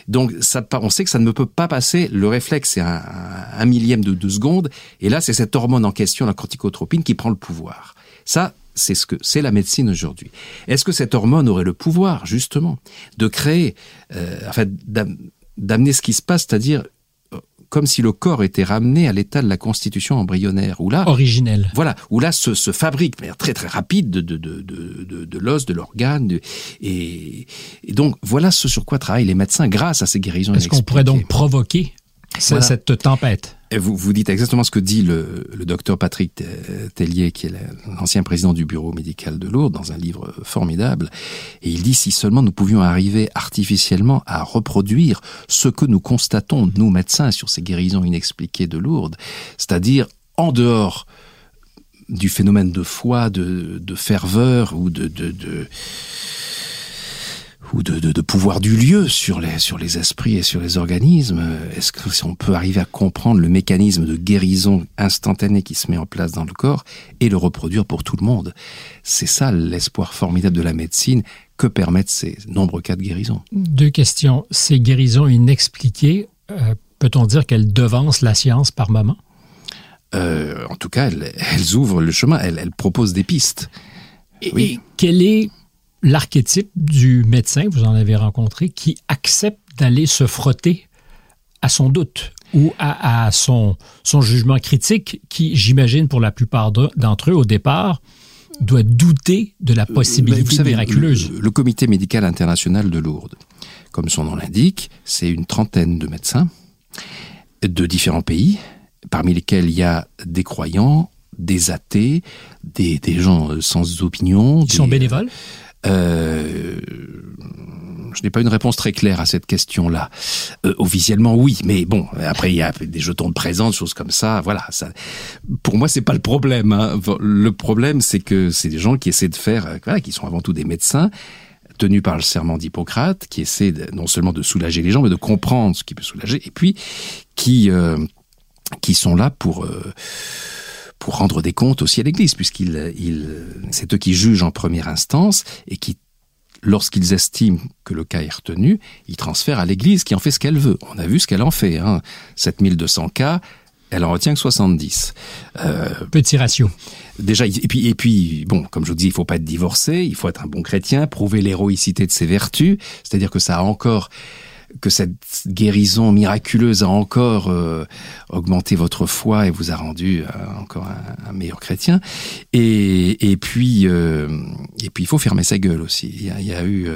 Donc ça, on sait que ça ne peut pas passer. Le réflexe, c'est un, millième de deux secondes. Et là, c'est cette hormone en question, la corticotropine, qui prend le pouvoir. Ça, c'est ce que c'est la médecine aujourd'hui. Est-ce que cette hormone aurait le pouvoir, justement, de créer, euh, en fait, d'amener ce qui se passe, c'est-à-dire comme si le corps était ramené à l'état de la constitution embryonnaire. Où là, Originelle. Voilà, où là se, se fabrique manière très très rapide de, de, de, de, de l'os, de l'organe. Et, et, donc voilà ce sur quoi travaillent les médecins grâce à ces guérisons Est-ce qu'on pourrait donc provoquer cette tempête vous, vous dites exactement ce que dit le, le docteur Patrick Tellier, qui est l'ancien président du bureau médical de Lourdes, dans un livre formidable. Et il dit si seulement nous pouvions arriver artificiellement à reproduire ce que nous constatons, nous médecins, sur ces guérisons inexpliquées de Lourdes, c'est-à-dire en dehors du phénomène de foi, de, de ferveur ou de, de, de ou de, de, de, pouvoir du lieu sur les, sur les esprits et sur les organismes Est-ce que si on peut arriver à comprendre le mécanisme de guérison instantanée qui se met en place dans le corps et le reproduire pour tout le monde? C'est ça l'espoir formidable de la médecine que permettent ces nombreux cas de guérison? Deux questions. Ces guérisons inexpliquées, euh, peut-on dire qu'elles devancent la science par moment? Euh, En tout cas, elles, elles, ouvrent le chemin, elles, elles proposent des pistes. Et, oui. et quelle est l'archétype du médecin, vous en avez rencontré, qui accepte d'aller se frotter à son doute ou à, son, son jugement critique, qui, j'imagine, pour la plupart d'entre eux, au départ, doit douter de la possibilité vous savez, miraculeuse. Le, le, Comité médical international de Lourdes, comme son nom l'indique, c'est une trentaine de médecins de différents pays, parmi lesquels il y a des croyants, des athées, des, des gens sans opinion. Ils sont bénévoles euh, je n'ai pas une réponse très claire à cette question-là. Euh, officiellement, oui, mais bon, après il y a des jetons de présence, choses comme ça. Voilà, ça. Pour moi, c'est pas le problème. Hein. Le problème, c'est que c'est des gens qui essaient de faire, euh, voilà, qui sont avant tout des médecins tenus par le serment d'Hippocrate, qui essaient non seulement de soulager les gens, mais de comprendre ce qui peut soulager, et puis qui euh, qui sont là pour euh, pour rendre des comptes aussi à l'Église, puisqu'il, il, c'est eux qui jugent en première instance et qui, lorsqu'ils estiment que le cas est retenu, ils transfèrent à l'Église qui en fait ce qu'elle veut. On a vu ce qu'elle en fait. Hein. 7200 cas, elle en retient que 70. Euh, Petit ratio. Déjà, et puis, et puis, bon, comme je vous dis, il faut pas être divorcé, il faut être un bon chrétien, prouver l'héroïcité de ses vertus, c'est-à-dire que ça a encore que cette guérison miraculeuse a encore euh, augmenté votre foi et vous a rendu euh, encore un, meilleur chrétien. Et, puis, euh, et puis, il faut fermer sa gueule aussi. Il y a, eu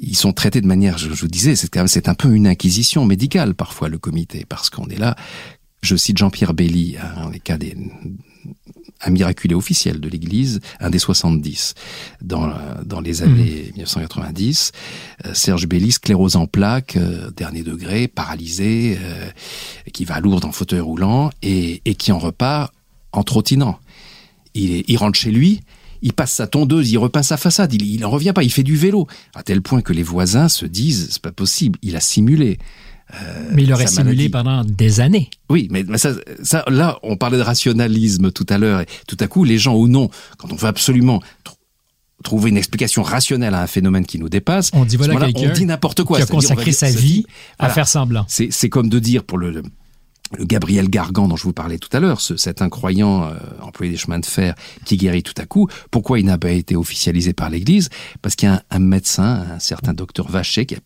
ils sont traités de manière, je, vous disais, c'est c'est un peu une inquisition médicale parfois le comité, parce qu'on est là. Je cite Jean-Pierre Belli, hein, les cas des, un miraculé officiel de l'Église, un des 70 dans, dans les années 1990. Mmh. Euh, Serge Bellis, sclérose en plaques, euh, dernier degré, paralysé, euh, qui va à Lourdes en fauteuil roulant et, et qui en repart en trottinant. Il, rentre chez lui, il passe sa tondeuse, il repeint sa façade, il, il en revient pas, il fait du vélo, à tel point que les voisins se disent c'est pas possible, il a simulé. Euh, mais il aurait simulé pendant des années. Oui, mais, ça, ça, là, on parlait de rationalisme tout à l'heure, et tout à coup, les gens ou non, quand on veut absolument trouver une explication rationnelle à un phénomène qui nous dépasse, on dit voilà on dit n'importe quoi. Qui a consacré sa vie à faire semblant. C'est comme de dire pour le, le, Gabriel Gargan dont je vous parlais tout à l'heure, ce, cet incroyant euh, employé des chemins de fer qui guérit tout à coup, pourquoi il n'a pas été officialisé par l'Église? Parce qu'il y a un, un, médecin, un certain docteur Vacher, qui a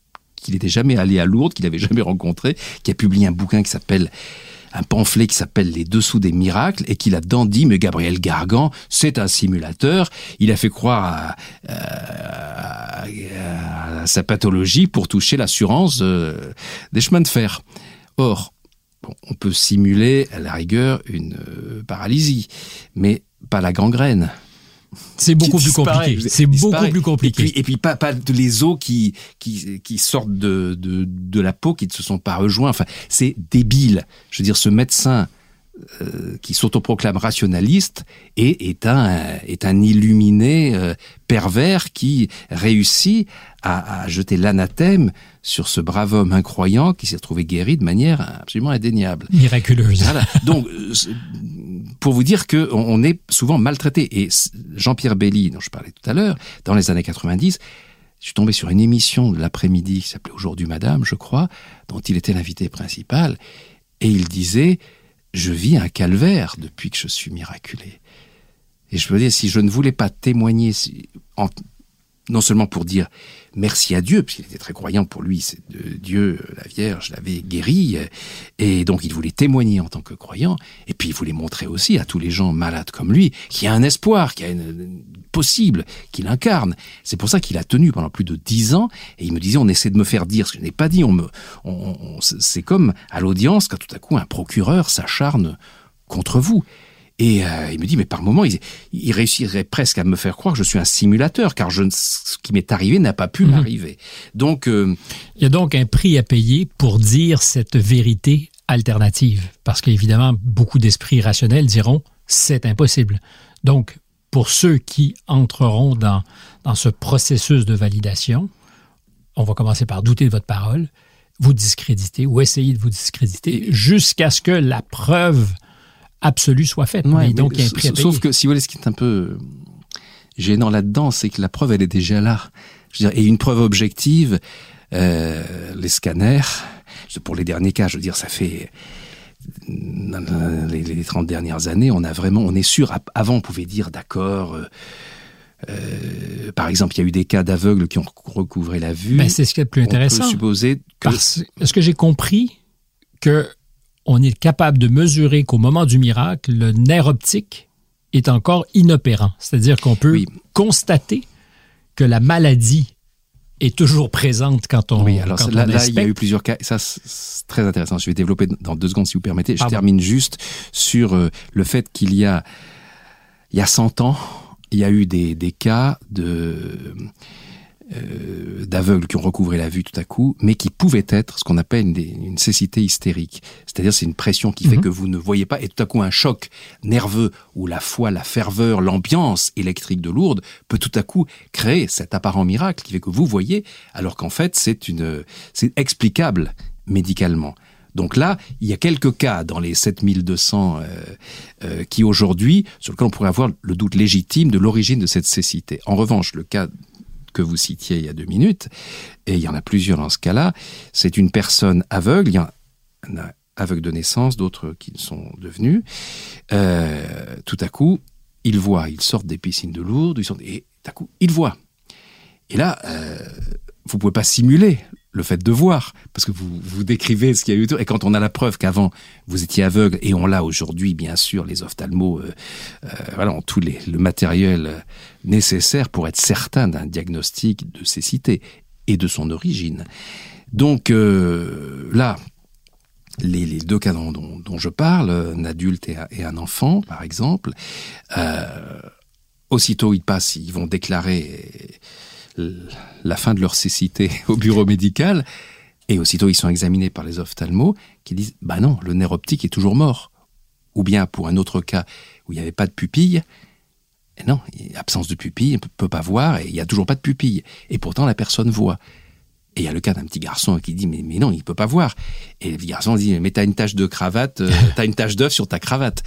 qu'il n'était jamais allé à Lourdes, qu'il n'avait jamais rencontré, qui a publié un bouquin qui s'appelle un pamphlet qui s'appelle Les Dessous des miracles et qu'il a dedans dit mais Gabriel Gargan c'est un simulateur. Il a fait croire à, sa pathologie pour toucher l'assurance euh, des chemins de fer. Or on peut simuler à la rigueur une euh, paralysie mais pas la gangrène c'est beaucoup plus compliqué. C'est beaucoup plus compliqué. Et puis, et puis pas, pas les os qui, qui, qui sortent de, de, de la peau, qui ne se sont pas rejoints. Enfin, c'est débile. Je veux dire, ce médecin euh, qui s'autoproclame rationaliste est, est, un, est un illuminé euh, pervers qui réussit à, à jeter l'anathème sur ce brave homme incroyant qui s'est retrouvé guéri de manière absolument indéniable. Miraculeuse. Voilà. Donc, pour vous dire que on est souvent maltraité. Et Jean-Pierre Belli, dont je parlais tout à l'heure, dans les années 90, je suis tombé sur une émission de l'après-midi qui s'appelait Aujourd'hui Madame, je crois, dont il était l'invité principal, et il disait Je vis un calvaire depuis que je suis miraculé. Et je veux dire, si je ne voulais pas témoigner, non seulement pour dire merci à Dieu, puisqu'il était très croyant pour lui, c'est Dieu, la Vierge l'avait guéri, et donc il voulait témoigner en tant que croyant, et puis il voulait montrer aussi à tous les gens malades comme lui qu'il y a un espoir, qu'il y a une, possible, qu'il incarne. C'est pour ça qu'il a tenu pendant plus de dix ans, et il me disait on essaie de me faire dire ce que je n'ai pas dit, on me, c'est comme à l'audience quand tout à coup un procureur s'acharne contre vous. Et euh, il me dit, mais par moments, il, réussirait presque à me faire croire que je suis un simulateur, car je, ce qui m'est arrivé n'a pas pu mhm. m'arriver. Donc, euh, il y a donc un prix à payer pour dire cette vérité alternative, parce qu'évidemment, beaucoup d'esprits rationnels diront c'est impossible. Donc, pour ceux qui entreront dans, dans ce processus de validation, on va commencer par douter de votre parole, vous discréditer ou essayer de vous discréditer jusqu'à ce que la preuve absolue soit faite. donc, Sauf que, si vous voulez, ce qui est un peu gênant là-dedans, c'est que la preuve, elle est déjà là. Je veux dire, et une preuve objective, euh, les scanners, pour les derniers cas, je veux dire, ça fait les, les 30 dernières années, on a vraiment, on est sûr, avant on pouvait dire d'accord, euh, euh, par exemple, il y a eu des cas d'aveugles qui ont recouvré la vue. Ben, c'est ce qui est le plus intéressant. Peut supposer que... Est-ce que j'ai compris que on est capable de mesurer qu'au moment du miracle, le nerf optique est encore inopérant. C'est-à-dire qu'on peut constater que la maladie est toujours présente quand on Oui, alors là, il y a eu plusieurs cas. Ça, c'est très intéressant. Je vais développer dans deux secondes, si vous permettez. Je termine juste sur euh, le fait qu'il y a, il y a 100 ans, il y a eu des, des cas de euh, d'aveugles qui ont recouvré la vue tout à coup, mais qui pouvaient être ce qu'on appelle une, une, cécité hystérique. C'est-à-dire c'est une pression qui fait mhm. que vous ne voyez pas, et tout à coup un choc nerveux où la foi, la ferveur, l'ambiance électrique de Lourdes peut tout à coup créer cet apparent miracle qui fait que vous voyez, alors qu'en fait c'est une, c'est explicable médicalement. Donc là, il y a quelques cas dans les 7200 euh, euh, qui aujourd'hui, sur lesquels on pourrait avoir le doute légitime de l'origine de cette cécité. En revanche, le cas que vous citiez il y a deux minutes, et il y en a plusieurs dans ce cas-là, c'est une personne aveugle, il y en a aveugle de naissance, d'autres qui sont devenus, euh, tout à coup, ils voient, ils sortent des piscines de Lourdes, ils et tout à coup, ils voient. Et là, euh, vous pouvez pas simuler le fait de voir, parce que vous, vous décrivez ce qu'il y a eu. Et quand on a la preuve qu'avant, vous étiez aveugle, et on l'a aujourd'hui, bien sûr, les ophtalmos, euh, euh, voilà, ont tout les, le matériel euh, nécessaire pour être certain d'un diagnostic de cécité et de son origine. Donc là, les, les, deux cas dont, dont, je parle, un adulte et un, et un enfant, par exemple, aussitôt ils passent, ils vont déclarer la fin de leur cécité au bureau médical, et aussitôt ils sont examinés par les ophtalmos qui disent bah non, le nerf optique est toujours mort. Ou bien pour un autre cas où il n'y avait pas de pupille, et non, absence de pupille, on ne peut pas voir et il n'y a toujours pas de pupille. Et pourtant la personne voit. Et il y a le cas d'un petit garçon qui dit mais, mais non, il ne peut pas voir. Et le garçon dit mais t'as une tache de cravate, euh, t'as une tache d'œuf sur ta cravate.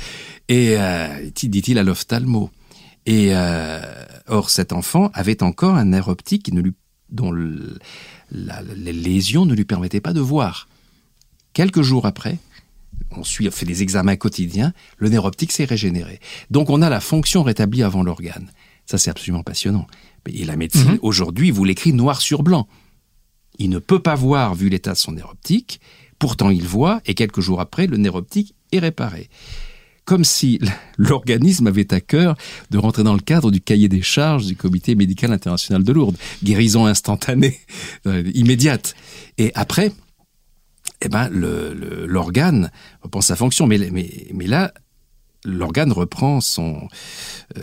Et euh, dit-il à l'ophtalmo. Et euh, or, cet enfant avait encore un nerf optique qui ne lui, dont les lésions ne lui permettaient pas de voir. Quelques jours après, on suit, fait des examens quotidiens, le nerf optique s'est régénéré. Donc on a la fonction rétablie avant l'organe. Ça, c'est absolument passionnant. Et la médecine, mhm. aujourd'hui, vous l'écrit noir sur blanc. Il ne peut pas voir vu l'état de son nerf optique, pourtant il voit, et quelques jours après, le nerf optique est réparé comme si l'organisme avait à cœur de rentrer dans le cadre du cahier des charges du Comité médical international de Lourdes. Guérison instantanée, euh, immédiate. Et après, eh ben, l'organe reprend sa fonction. Mais, mais, mais là, l'organe reprend son, euh,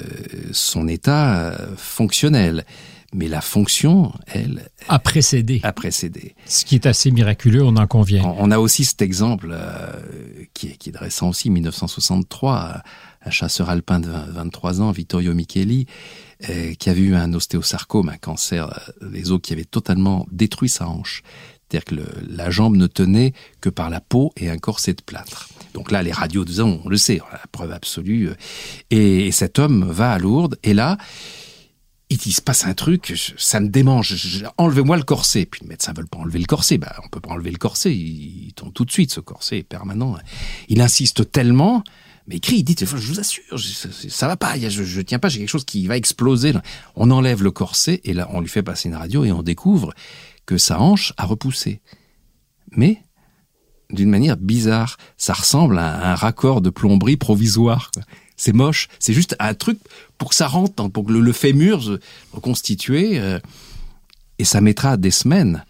son état fonctionnel mais la fonction, elle, a précédé. A précédé. Ce qui est assez miraculeux, on en convient. On, a aussi cet exemple euh, qui, est, qui est dressant aussi, 1963, un chasseur alpin de 23 ans, Vittorio Micheli, euh, qui avait eu un ostéosarcome, un cancer des os qui avait totalement détruit sa hanche. C'est-à-dire que le, la jambe ne tenait que par la peau et un corset de plâtre. Donc là, les radios, on le sait, la preuve absolue. Et, cet homme va à Lourdes, et là, il se passe un truc, ça me démange, enlevez-moi le corset. Puis le médecin ne veut pas enlever le corset, bah, on peut pas enlever le corset, il, tombe tout de suite, ce corset est permanent. Il insiste tellement, mais il crie, il dit, je vous assure, ça va pas, je, je tiens pas, j'ai quelque chose qui va exploser. On enlève le corset, et là, on lui fait passer une radio, et on découvre que sa hanche a repoussé. Mais d'une manière bizarre. Ça ressemble à un raccord de plomberie provisoire. C'est moche. C'est juste un truc pour que ça rentre, pour que le, fémur se reconstituer. Euh, et ça mettra des semaines.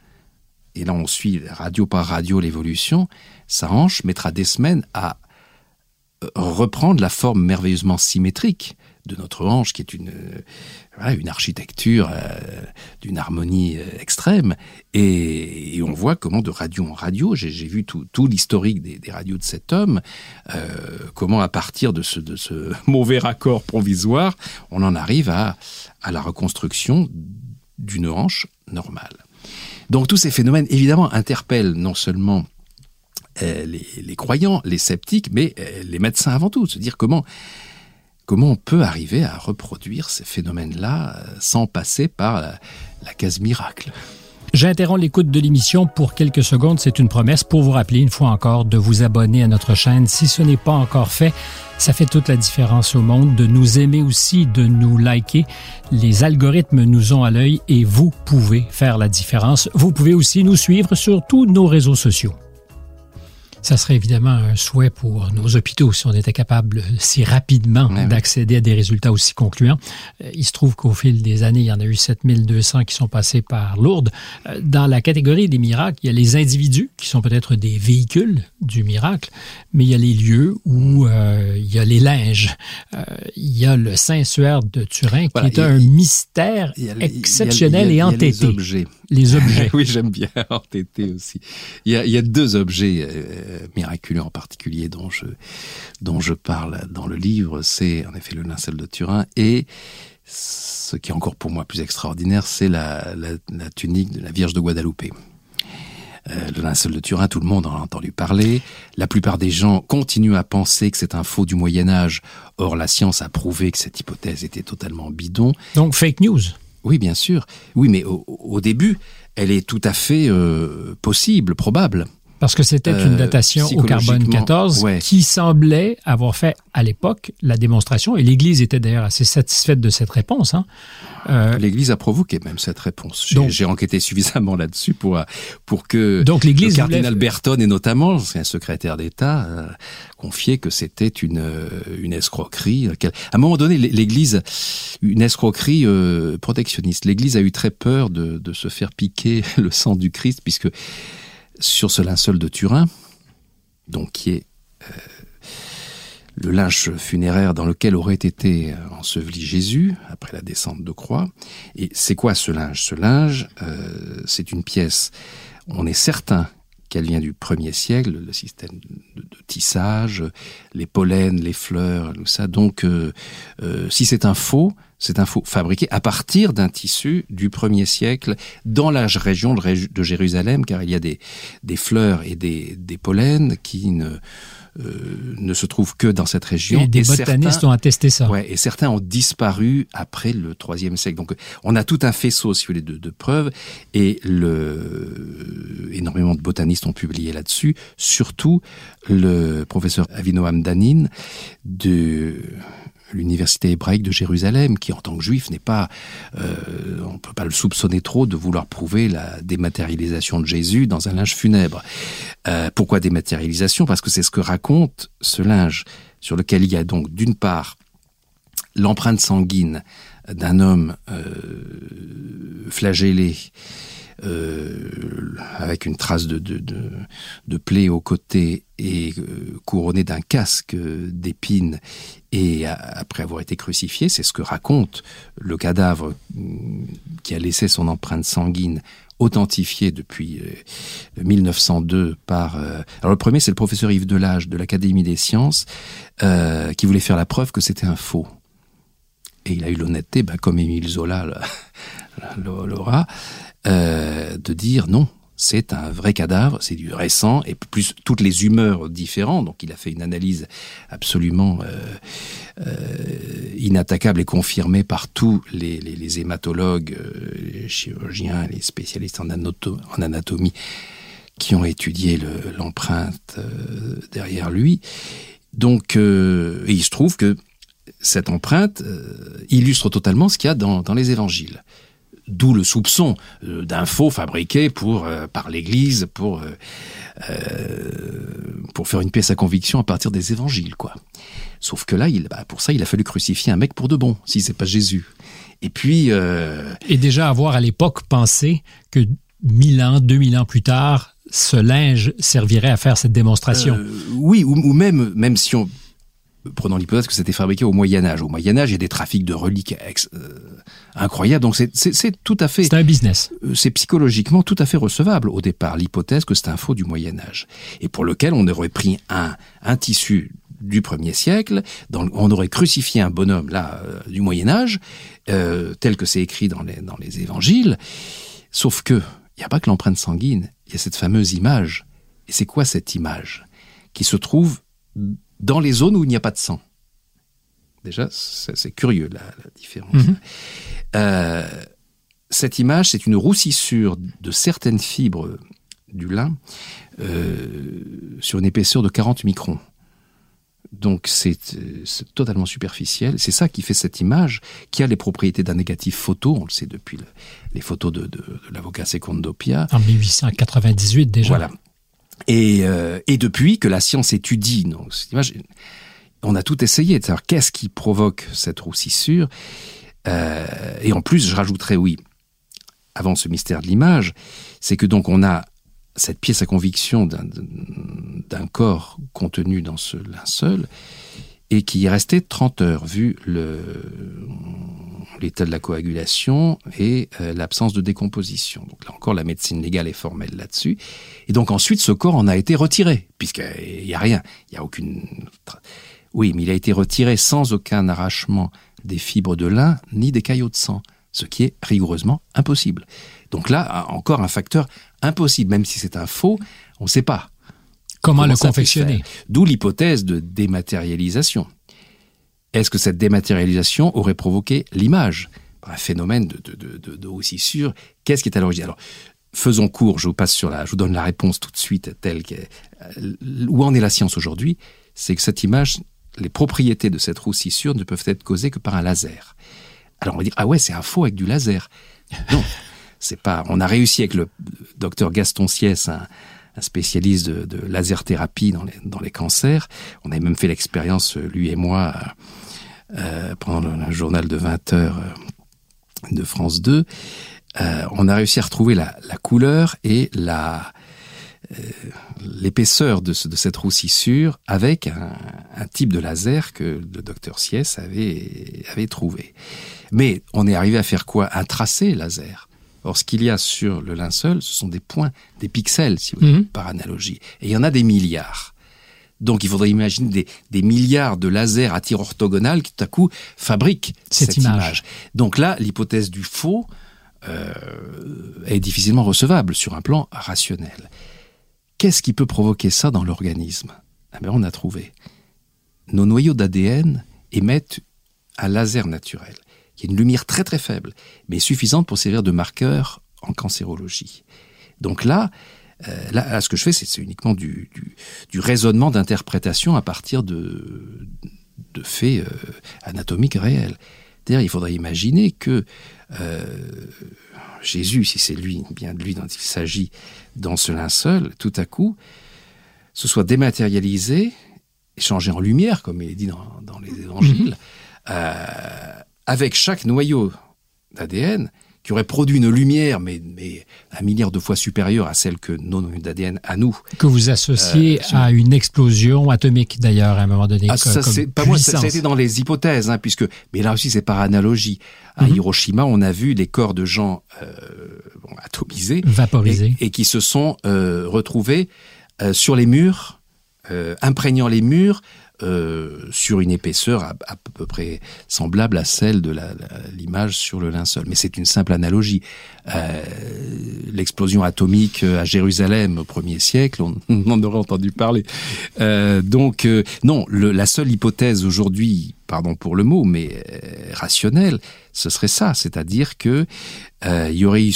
Et là, on suit radio par radio l'évolution. Sa hanche mettra des semaines à euh, reprendre la forme merveilleusement symétrique de notre hanche, qui est une, une architecture euh, d'une harmonie euh, extrême. Et, on voit comment de radio en radio, j'ai vu tout, l'historique des, radios de cet homme, euh, comment à partir de ce, mauvais raccord provisoire, on en arrive à, la reconstruction d'une hanche normale. Donc tous ces phénomènes, évidemment, interpellent non seulement les, croyants, les sceptiques, mais les médecins avant tout, se dire comment comment on peut arriver à reproduire ces phénomènes-là euh, sans passer par la, la case miracle J'interromps l'écoute de l'émission pour quelques secondes. C'est une promesse pour vous rappeler une fois encore de vous abonner à notre chaîne si ce n'est pas encore fait. Ça fait toute la différence au monde de nous aimer aussi, de nous liker. Les algorithmes nous ont à l'œil et vous pouvez faire la différence. Vous pouvez aussi nous suivre sur tous nos réseaux sociaux. Ça serait évidemment un souhait pour nos hôpitaux si on était capable si rapidement oui, d'accéder à des résultats aussi concluants. Euh, il se trouve qu'au fil des années, il y en a eu 7200 qui sont passés par Lourdes. Euh, dans la catégorie des miracles, il y a les individus qui sont peut-être des véhicules du miracle, mais il y a les lieux où euh, il y a les linges. Euh, il y a le Saint-Suaire de Turin qui voilà, est un mystère exceptionnel et entêté. Les objets. Les objets. oui, j'aime bien entêté aussi. Il y a, il y a deux objets euh, miraculeux en particulier dont je, dont je parle dans le livre. C'est en effet le lincel de Turin et ce qui est encore pour moi plus extraordinaire, c'est la, la, la tunique de la Vierge de Guadeloupe. Euh, le linceul de Turin, tout le monde en a entendu parler. La plupart des gens continuent à penser que c'est un faux du Moyen Âge. Or, la science a prouvé que cette hypothèse était totalement bidon. Donc, fake news Oui, bien sûr. Oui, mais au, au début, elle est tout à fait euh, possible, probable. Parce que c'était euh, une datation au carbone 14 ouais. qui semblait avoir fait à l'époque la démonstration, et l'Église était d'ailleurs assez satisfaite de cette réponse. Hein. Euh, L'Église a provoqué même cette réponse. J'ai enquêté suffisamment là-dessus pour, pour que donc le cardinal voulait... Berton, et notamment, c'est un secrétaire d'État, euh, confiait que c'était une, euh, une escroquerie. À un moment donné, l'Église, une escroquerie euh, protectionniste. L'Église a eu très peur de, de se faire piquer le sang du Christ, puisque sur ce linceul de Turin, donc qui est euh, le linge funéraire dans lequel aurait été enseveli Jésus après la descente de croix. Et c'est quoi ce linge? Ce linge, euh, c'est une pièce. On est certain qu'elle vient du premier siècle, le système de, tissage, les pollens, les fleurs, tout ça. Donc, euh, euh, si c'est un faux, c'est un faux fabriqué à partir d'un tissu du premier siècle dans la région de Jérusalem, car il y a des, des fleurs et des, des pollens qui ne euh, ne se trouve que dans cette région. Et des et botanistes certains, ont attesté ça. Ouais, et certains ont disparu après le troisième siècle. Donc, on a tout un faisceau, si vous voulez, de, de preuves, et le, énormément de botanistes ont publié là-dessus. Surtout le professeur Avinoam Danin de l'université hébraïque de Jérusalem, qui en tant que juif n'est pas, euh, on peut pas le soupçonner trop de vouloir prouver la dématérialisation de Jésus dans un linge funèbre. Euh, pourquoi dématérialisation? Parce que c'est ce que raconte ce linge sur lequel il y a donc d'une part l'empreinte sanguine d'un homme euh, flagellé avec une trace de, de, de, plaie au côté et euh, couronné d'un casque d'épines et après avoir été crucifié, c'est ce que raconte le cadavre mm, qui a laissé son empreinte sanguine authentifié depuis euh, 1902 par... Euh, alors le premier, c'est le professeur Yves Delage de l'Académie des sciences euh, qui voulait faire la preuve que c'était un faux. Et il a eu l'honnêteté, bah, comme Émile Zola l'aura, euh, de dire non, c'est un vrai cadavre, c'est du récent, et plus toutes les humeurs différentes. Donc il a fait une analyse absolument euh, euh, inattaquable et confirmée par tous les, hématologues, les chirurgiens, les spécialistes en, en anatomie qui ont étudié l'empreinte derrière lui. Donc il se trouve que cette empreinte illustre totalement ce qu'il y a dans les évangiles. D'où le soupçon euh, d'infos fabriquées pour euh, par l'Église pour euh, pour faire une pièce à conviction à partir des évangiles, quoi. Sauf que là, il, bah, pour ça, il a fallu crucifier un mec pour de bon, si c'est pas Jésus. Et puis et déjà avoir à l'époque pensé que mille ans, deux mille ans plus tard, ce linge servirait à faire cette démonstration. oui, ou, ou, même même si on prenons l'hypothèse que c'était fabriqué au Moyen Âge. Au Moyen Âge, il y a des trafics de reliques euh, incroyables. Donc c'est tout à fait... C'est un business. Euh, c'est psychologiquement tout à fait recevable au départ, l'hypothèse que c'est un faux du Moyen Âge. Et pour lequel on aurait pris un, un tissu du premier siècle, dans, on aurait crucifié un bonhomme là euh, du Moyen Âge, tel que c'est écrit dans les, dans les évangiles. Sauf que il n'y a pas que l'empreinte sanguine, il y a cette fameuse image. Et c'est quoi cette image Qui se trouve dans les zones où il n'y a pas de sang. Déjà, c'est curieux la, différence. Mhm. Euh, cette image, c'est une roussissure de certaines fibres du lin euh, sur une épaisseur de 40 microns. Donc c'est totalement superficiel. C'est ça qui fait cette image, qui a les propriétés d'un négatif photo. On le sait depuis les photos de, de l'avocat Secondo Pia. En 1898 déjà. Voilà. Et, euh, et depuis que la science étudie donc, cette image, on a tout essayé de savoir qu'est-ce qui provoque cette roussissure. Euh, et en plus, je rajouterais, oui, avant ce mystère de l'image, c'est que donc on a cette pièce à conviction d'un corps contenu dans ce linceul et qui est resté 30 heures, vu l'état de la coagulation et euh, l'absence de décomposition. Donc là encore, la médecine légale est formelle là-dessus. Et donc ensuite, ce corps en a été retiré, puisqu'il n'y a rien, il n'y a aucune... Oui, mais il a été retiré sans aucun arrachement des fibres de lin ni des caillots de sang, ce qui est rigoureusement impossible. Donc là, encore un facteur impossible, même si c'est un faux, on ne sait pas. Comment, comment le confectionner D'où l'hypothèse de dématérialisation. Est-ce que cette dématérialisation aurait provoqué l'image? Un phénomène de, de, de, de haussissure. Qu'est-ce qui est à l'origine? Alors, faisons court, je vous passe sur la, je vous donne la réponse tout de suite telle que, euh, où en est la science aujourd'hui, c'est que cette image, les propriétés de cette roussissure ne peuvent être causées que par un laser. Alors on va dire ah ouais c'est un faux avec du laser. Non, c'est pas. On a réussi avec le docteur Gaston Siès, un, un spécialiste de, de laser thérapie dans les, dans les cancers. On avait même fait l'expérience lui et moi euh, pendant le, journal de 20 heures euh, de France 2, euh, on a réussi à retrouver la, couleur et la euh, l'épaisseur de, de, cette roussissure avec un, un, type de laser que le docteur Sies avait, avait trouvé. Mais on est arrivé à faire quoi? Un tracé laser. Or, ce qu'il y a sur le linceul, ce sont des points, des pixels, si vous voulez, mhm. par analogie. Et il y en a des milliards. Donc il faudrait imaginer des, milliards de lasers à tir orthogonal qui tout à coup fabriquent cette, image. Donc là, l'hypothèse du faux euh, est difficilement recevable sur un plan rationnel. Qu'est-ce qui peut provoquer ça dans l'organisme? Eh bien, On a trouvé. Nos noyaux d'ADN émettent un laser naturel, qui est une lumière très très faible, mais suffisante pour servir de marqueur en cancérologie. Donc là, euh, là, ce que je fais, c'est uniquement du, raisonnement d'interprétation à partir de, faits euh, anatomiques réels. D'ailleurs, il faudrait imaginer que euh, Jésus, si c'est lui, bien de lui dont il s'agit dans ce linceul, tout à coup, se soit dématérialisé, changé en lumière, comme il est dit dans, les évangiles, mm-hmm. Avec chaque noyau d'ADN qui aurait produit une lumière, mais, mais un milliard de fois supérieure à celle que nos d'ADN à nous. Que vous associez euh, à une explosion atomique d'ailleurs à un moment donné. Ah, ça, c'est pas moi, ça, a été dans les hypothèses, hein, puisque mais là aussi c'est par analogie. À mhm. Hiroshima, on a vu les corps de gens euh, bon, atomisés, vaporisés, et, qui se sont euh, retrouvés sur les murs, imprégnant les murs euh, sur une épaisseur à, peu près semblable à celle de l'image sur le linceul. Mais c'est une simple analogie. Euh, L'explosion atomique à Jérusalem au premier siècle, on, en aurait entendu parler. Euh, donc euh, non, la seule hypothèse aujourd'hui, pardon pour le mot, mais euh, rationnelle, ce serait ça, c'est-à-dire que euh, il y aurait eu,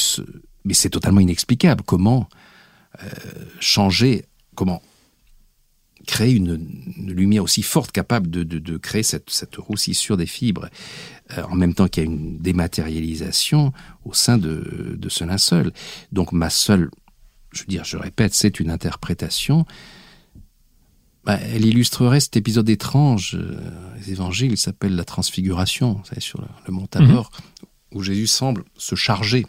mais c'est totalement inexplicable, comment changer, comment créer une, une, lumière aussi forte capable de, de, de créer cette, cette roussissure des fibres euh, en même temps qu'il y a une dématérialisation au sein de, de ce linceul. Donc ma seule, je veux dire, je répète, c'est une interprétation. Bah, elle illustrerait cet épisode étrange euh, des évangiles, il s'appelle la transfiguration, vous savez, sur le, le mont Tabor, -hmm. où Jésus semble se charger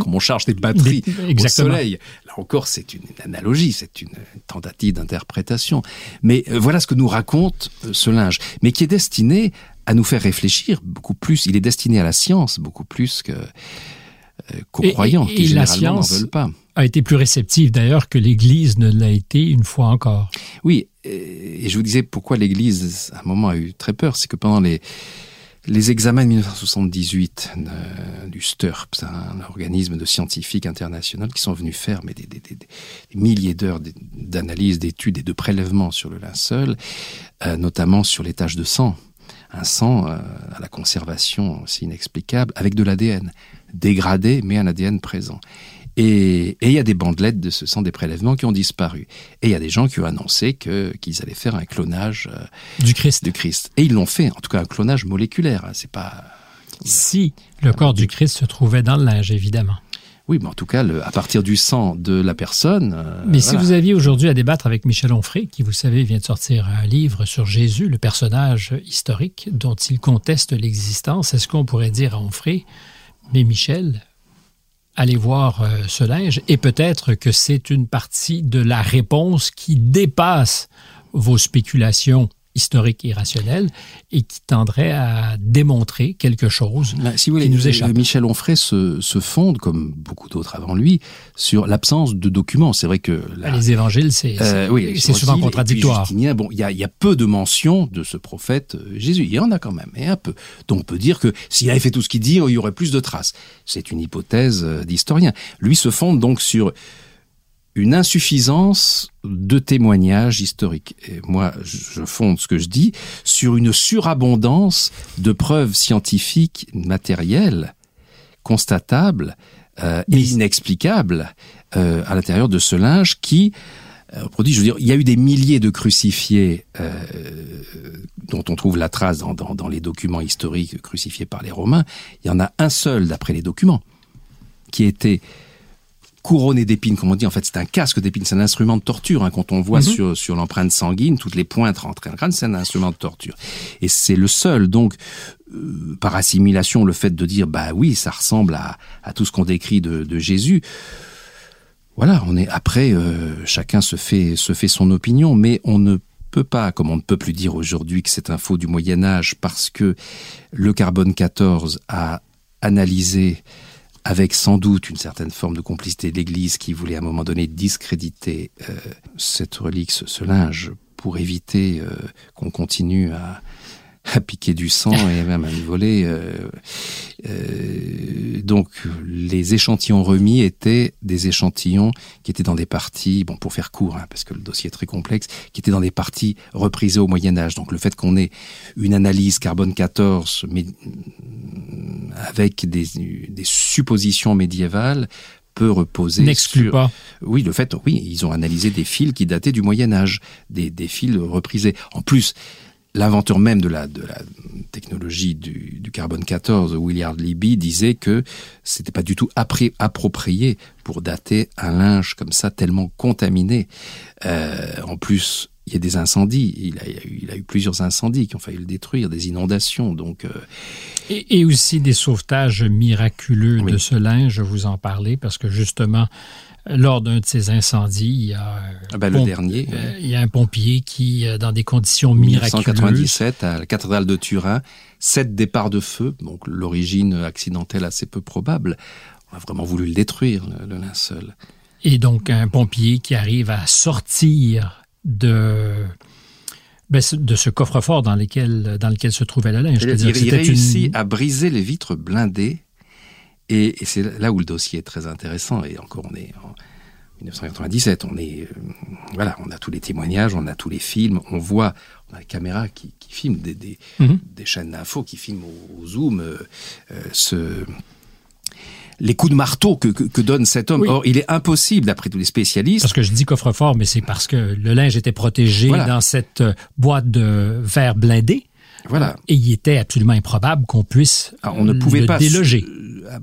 comme on charge des batteries Exactement. au soleil. Là encore, c'est une analogie, c'est une tentative d'interprétation. Mais euh, voilà ce que nous raconte euh, ce linge, mais qui est destiné à nous faire réfléchir beaucoup plus. Il est destiné à la science beaucoup plus que euh, qu'aux croyants et, qui et la science veulent pas. A été plus réceptive d'ailleurs que l'Église ne l'a été une fois encore. Oui, et je vous disais pourquoi l'Église à un moment a eu très peur, c'est que pendant les les examens de 1978 de, du STURP, un organisme de scientifiques international qui sont venus faire des, milliers d'heures d'analyse, d'études et de prélèvements sur le linceul, euh, notamment sur les taches de sang. Un sang euh, à la conservation aussi inexplicable, avec de l'ADN, dégradé mais un ADN présent. Et il y a des bandelettes de ce sang des prélèvements qui ont disparu. Et il y a des gens qui ont annoncé que qu'ils allaient faire un clonage euh, du Christ. Du Christ. Et ils l'ont fait, en tout cas un clonage moléculaire. Hein, c'est pas. Si le corps du Christ se trouvait dans le linge, évidemment. Oui, mais en tout cas, le, à partir du sang de la personne. Euh, mais voilà. si vous aviez aujourd'hui à débattre avec Michel Onfray, qui, vous savez, vient de sortir un livre sur Jésus, le personnage historique dont il conteste l'existence, est-ce qu'on pourrait dire à Onfray, mais Michel, aller voir euh, ce linge et peut-être que c'est une partie de la réponse qui dépasse vos spéculations historique et rationnel et qui tendrait à démontrer quelque chose si vous voulez, nous échappe. Michel Onfray se, se fonde, comme beaucoup d'autres avant lui, sur l'absence de documents. C'est vrai que la, les évangiles, c'est euh, oui, souvent contradictoire. Bon, il y a, y a peu de mentions de ce prophète euh, Jésus. Il y en a quand même, et un peu. Donc on peut dire que s'il avait fait tout ce qu'il dit, il y aurait plus de traces. C'est une hypothèse euh, d'historien. Lui se fonde donc sur une insuffisance de témoignages historiques. Et moi, je fonde ce que je dis sur une surabondance de preuves scientifiques matérielles, constatables euh, et inexplicables euh, à l'intérieur de ce linge qui euh, produit, je veux dire, il y a eu des milliers de crucifiés euh, dont on trouve la trace dans, dans, dans les documents historiques crucifiés par les Romains. Il y en a un seul, d'après les documents, qui était couronné d'épines, comme on dit, en fait, c'est un casque d'épines, c'est un instrument de torture. Hein, quand on voit mm -hmm. sur, sur l'empreinte sanguine, toutes les pointes rentrées dans le crâne, c'est un instrument de torture. Et c'est le seul, donc, euh, par assimilation, le fait de dire, bah oui, ça ressemble à, à tout ce qu'on décrit de, de Jésus. Voilà, on est après, euh, chacun se fait, se fait son opinion, mais on ne peut pas, comme on ne peut plus dire aujourd'hui que c'est un faux du Moyen Âge, parce que le carbone 14 a analysé avec sans doute une certaine forme de complicité de l'Église qui voulait à un moment donné discréditer euh, cette relique, ce, ce linge, pour éviter euh, qu'on continue à, à piquer du sang et même à le voler. Euh, euh, donc les échantillons remis étaient des échantillons qui étaient dans des parties, bon pour faire court, hein, parce que le dossier est très complexe, qui étaient dans des parties reprisées au Moyen Âge. Donc le fait qu'on ait une analyse carbone 14 mais, avec des, des suppositions médiévales peut reposer n'exclut pas oui le fait oui ils ont analysé des fils qui dataient du moyen âge des, des fils reprisés en plus l'inventeur même de la, de la technologie du, du carbone 14, Williard Libby, disait que c'était pas du tout approprié pour dater un linge comme ça tellement contaminé. Euh, en plus, il y a des incendies. Il a, il, a eu, il a eu plusieurs incendies qui ont failli le détruire, des inondations. Donc, euh... et, et aussi des sauvetages miraculeux oui. de ce linge, je vous en parlais, parce que justement, lors d'un de ces incendies, il y a ah ben, le dernier, euh, il y a un pompier qui, euh, dans des conditions miraculeuses, 1997 à la cathédrale de Turin, sept départs de feu, donc l'origine accidentelle assez peu probable. On a vraiment voulu le détruire, le, le linceul. Et donc un pompier qui arrive à sortir de ben, de ce coffre-fort dans lequel, dans lequel se trouvait le linge. Il, il réussit à briser les vitres blindées et, c'est là où le dossier est très intéressant. Et encore, on est en 1997, on est, euh, voilà, on a tous les témoignages, on a tous les films, on voit, on a la caméra qui, qui filme des, des, mhm. des chaînes d'infos qui filment au, zoom euh, euh, ce les coups de marteau que, que, donne cet homme. Or, il est impossible, d'après tous les spécialistes. Parce que je dis coffre-fort, mais c'est parce que le linge était protégé dans cette boîte de verre blindé. Voilà. Et il était absolument improbable qu'on puisse ah, on ne pouvait le pas déloger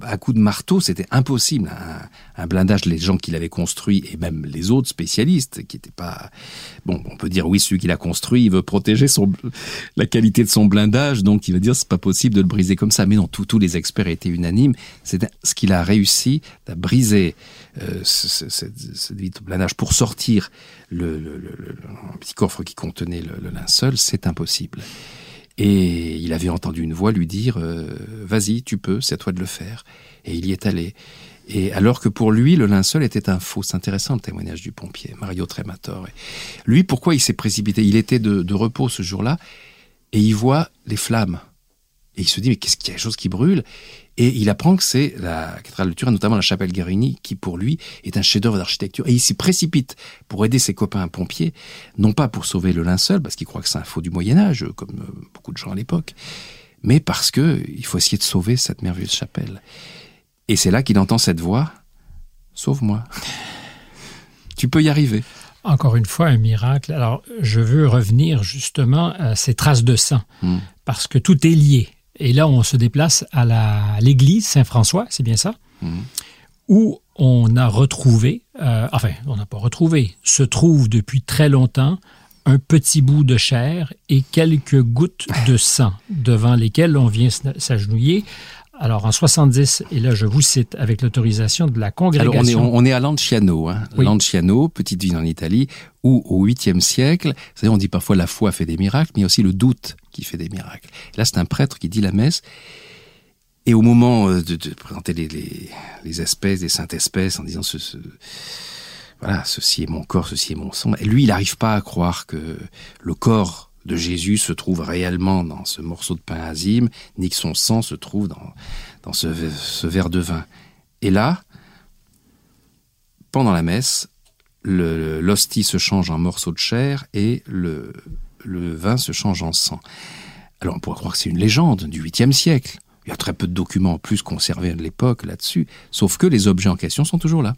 à coup de marteau, c'était impossible. Un, blindage, les gens qui l'avaient construit et même les autres spécialistes qui n'étaient pas. Bon, on peut dire oui, celui qui l'a construit, il veut protéger son la qualité de son blindage, donc il va dire c'est pas possible de le briser comme ça. Mais non, tous les experts étaient unanimes. C'est ce qu'il a réussi à briser euh, ce, blindage pour sortir le, petit coffre qui contenait le linceul, c'est impossible. Et il avait entendu une voix lui dire euh, Vas-y, tu peux, c'est à toi de le faire. Et il y est allé. Et alors que pour lui, le linceul était un faux. C'est intéressant le témoignage du pompier, Mario Tremator. lui, pourquoi il s'est précipité? Il était de repos ce jour-là et il voit les flammes. Et il se dit, mais qu'est-ce qu'il y a? Quelque chose qui brûle Et il apprend que c'est la cathédrale de Turin, notamment la chapelle Guérini, qui pour lui est un chef-d'œuvre d'architecture. Et il s'y précipite pour aider ses copains pompiers, non pas pour sauver le linceul, parce qu'il croit que c'est un faux du Moyen-Âge, comme euh, beaucoup de gens à l'époque, mais parce que il faut essayer de sauver cette merveilleuse chapelle. Et c'est là qu'il entend cette voix Sauve-moi. tu peux y arriver. Encore une fois, un miracle. Alors, je veux revenir justement à ces traces de sang, hmm. parce que tout est lié. Et là, on se déplace à l'église Saint-François, c'est bien ça, mhm. où on a retrouvé, euh, enfin, on n'a pas retrouvé, se trouve depuis très longtemps un petit bout de chair et quelques gouttes de sang devant lesquelles on vient s'agenouiller alors en 70, et là je vous cite avec l'autorisation de la congrégation. Alors on est, à Lanciano, hein. Lanciano, petite ville en Italie, où au 8e siècle, on dit parfois la foi fait des miracles, mais aussi le doute qui fait des miracles. Là c'est un prêtre qui dit la messe, et au moment euh, de, présenter les, espèces, les saintes espèces, en disant ce, voilà, ceci est mon corps, ceci est mon sang, et lui il n'arrive pas à croire que le corps de Jésus se trouve réellement dans ce morceau de pain azime, ni que son sang se trouve dans, dans ce, verre de vin. Et là, pendant la messe, l'hostie se change en morceau de chair et le, le vin se change en sang. Alors on pourrait croire que c'est une légende du 8e siècle. Il y a très peu de documents en plus conservés de l'époque là-dessus, sauf que les objets en question sont toujours là.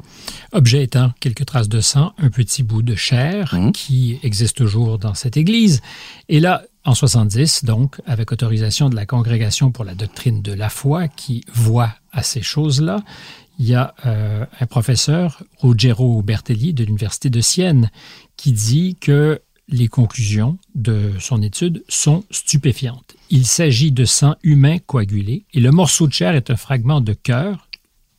Objets étant quelques traces de sang, un petit bout de chair mmh. qui existe toujours dans cette église. Et là, en 70, donc, avec autorisation de la Congrégation pour la doctrine de la foi qui voit à ces choses-là, il y a euh, un professeur, Ruggero Bertelli, de l'Université de Sienne, qui dit que les conclusions de son étude sont stupéfiantes. Il s'agit de sang humain coagulé et le morceau de chair est un fragment de cœur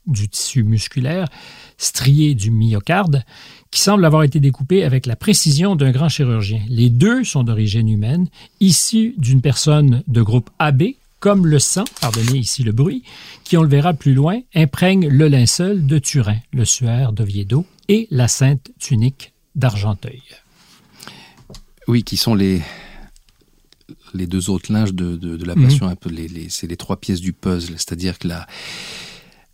du tissu musculaire strié du myocarde qui semble avoir été découpé avec la précision d'un grand chirurgien. Les deux sont d'origine humaine, issus d'une personne de groupe AB, comme le sang, pardonnez ici le bruit, qui, on le verra plus loin, imprègne le linceul de Turin, le suaire d'Oviedo et la sainte tunique d'Argenteuil. Oui, qui sont les, les deux autres linges de, de, la passion, mhm. un peu les, c'est les trois pièces du puzzle. C'est-à-dire que la,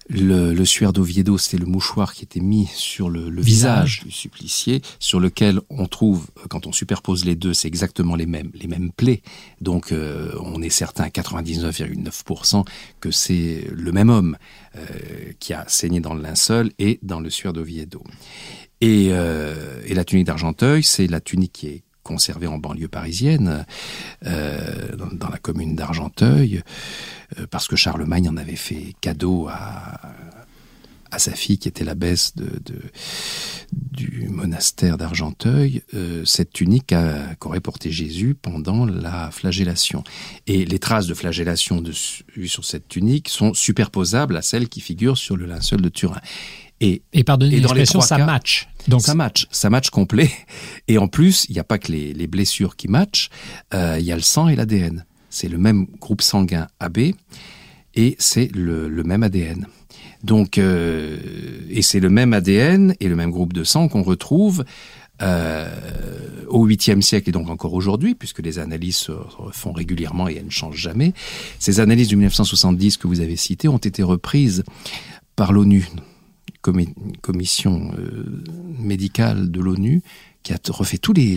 le, le suaire d'Oviedo, c'était le mouchoir qui était mis sur le, visage. du supplicié, sur lequel on trouve, quand on superpose les deux, c'est exactement les mêmes, les mêmes plaies. Donc, euh, on est certain à 99,9% que c'est le même homme euh, qui a saigné dans le linceul et dans le suaire d'Oviedo. Et, euh, et la tunique d'Argenteuil, c'est la tunique qui est conservé en banlieue parisienne, euh, dans, la commune d'Argenteuil, euh, parce que Charlemagne en avait fait cadeau à, sa fille qui était l'abbesse de, du monastère d'Argenteuil, euh, cette tunique qu'aurait porté Jésus pendant la flagellation. Et les traces de flagellation sur cette tunique sont superposables à celles qui figurent sur le linceul de Turin. Et, et pardonnez l'expression, ça match. Donc ça match, ça match complet. Et en plus, il n'y a pas que les, les blessures qui matchent, euh, il y a le sang et l'ADN. C'est le même groupe sanguin AB et c'est le, le, même ADN. Donc, euh, et c'est le même ADN et le même groupe de sang qu'on retrouve euh, au 8e siècle et donc encore aujourd'hui, puisque les analyses se font régulièrement et elles ne changent jamais. Ces analyses de 1970 que vous avez citées ont été reprises par l'ONU, commission euh, médicale de l'ONU, qui a refait tous les,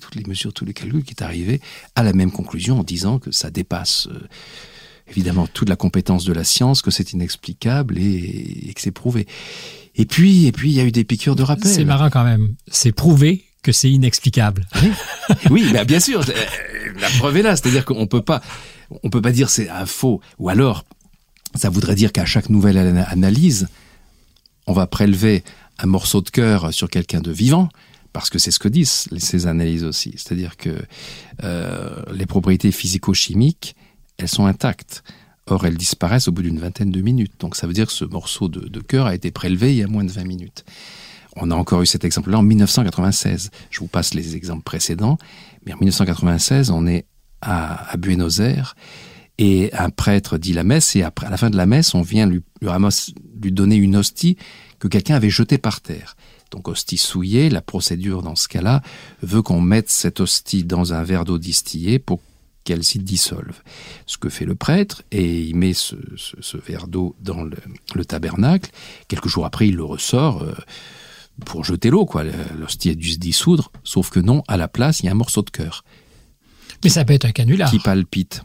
toutes les mesures, tous les calculs, qui est arrivé à la même conclusion en disant que ça dépasse euh, évidemment toute la compétence de la science, que c'est inexplicable et, que c'est prouvé. Et puis, et puis, il y a eu des piqûres de rappel. C'est marrant quand même. C'est prouvé que c'est inexplicable. Oui, oui bien sûr. Euh, la preuve est là. C'est-à-dire qu'on peut pas, on peut pas dire c'est un faux. Ou alors, ça voudrait dire qu'à chaque nouvelle analyse, on va prélever un morceau de cœur sur quelqu'un de vivant, parce que c'est ce que disent ces analyses aussi. C'est-à-dire que euh, les propriétés physico-chimiques, elles sont intactes. Or, elles disparaissent au bout d'une vingtaine de minutes. Donc ça veut dire que ce morceau de, cœur a été prélevé il y a moins de 20 minutes. On a encore eu cet exemple-là en 1996. Je vous passe les exemples précédents. Mais en 1996, on est à Buenos Aires et un prêtre dit la messe et après, à la fin de la messe, on vient lui, lui donner une hostie que quelqu'un avait jetée par terre. Donc hostie souillée, la procédure dans ce cas-là veut qu'on mette cette hostie dans un verre d'eau distillée pour qu'elle s'y dissolve. Ce que fait le prêtre, et il met ce, verre d'eau dans le, tabernacle. Quelques jours après, il le ressort euh, pour jeter l'eau. quoi. L'hostie a dû se dissoudre, sauf que non, à la place, il y a un morceau de cœur. Mais ça peut être un canular. Qui palpite.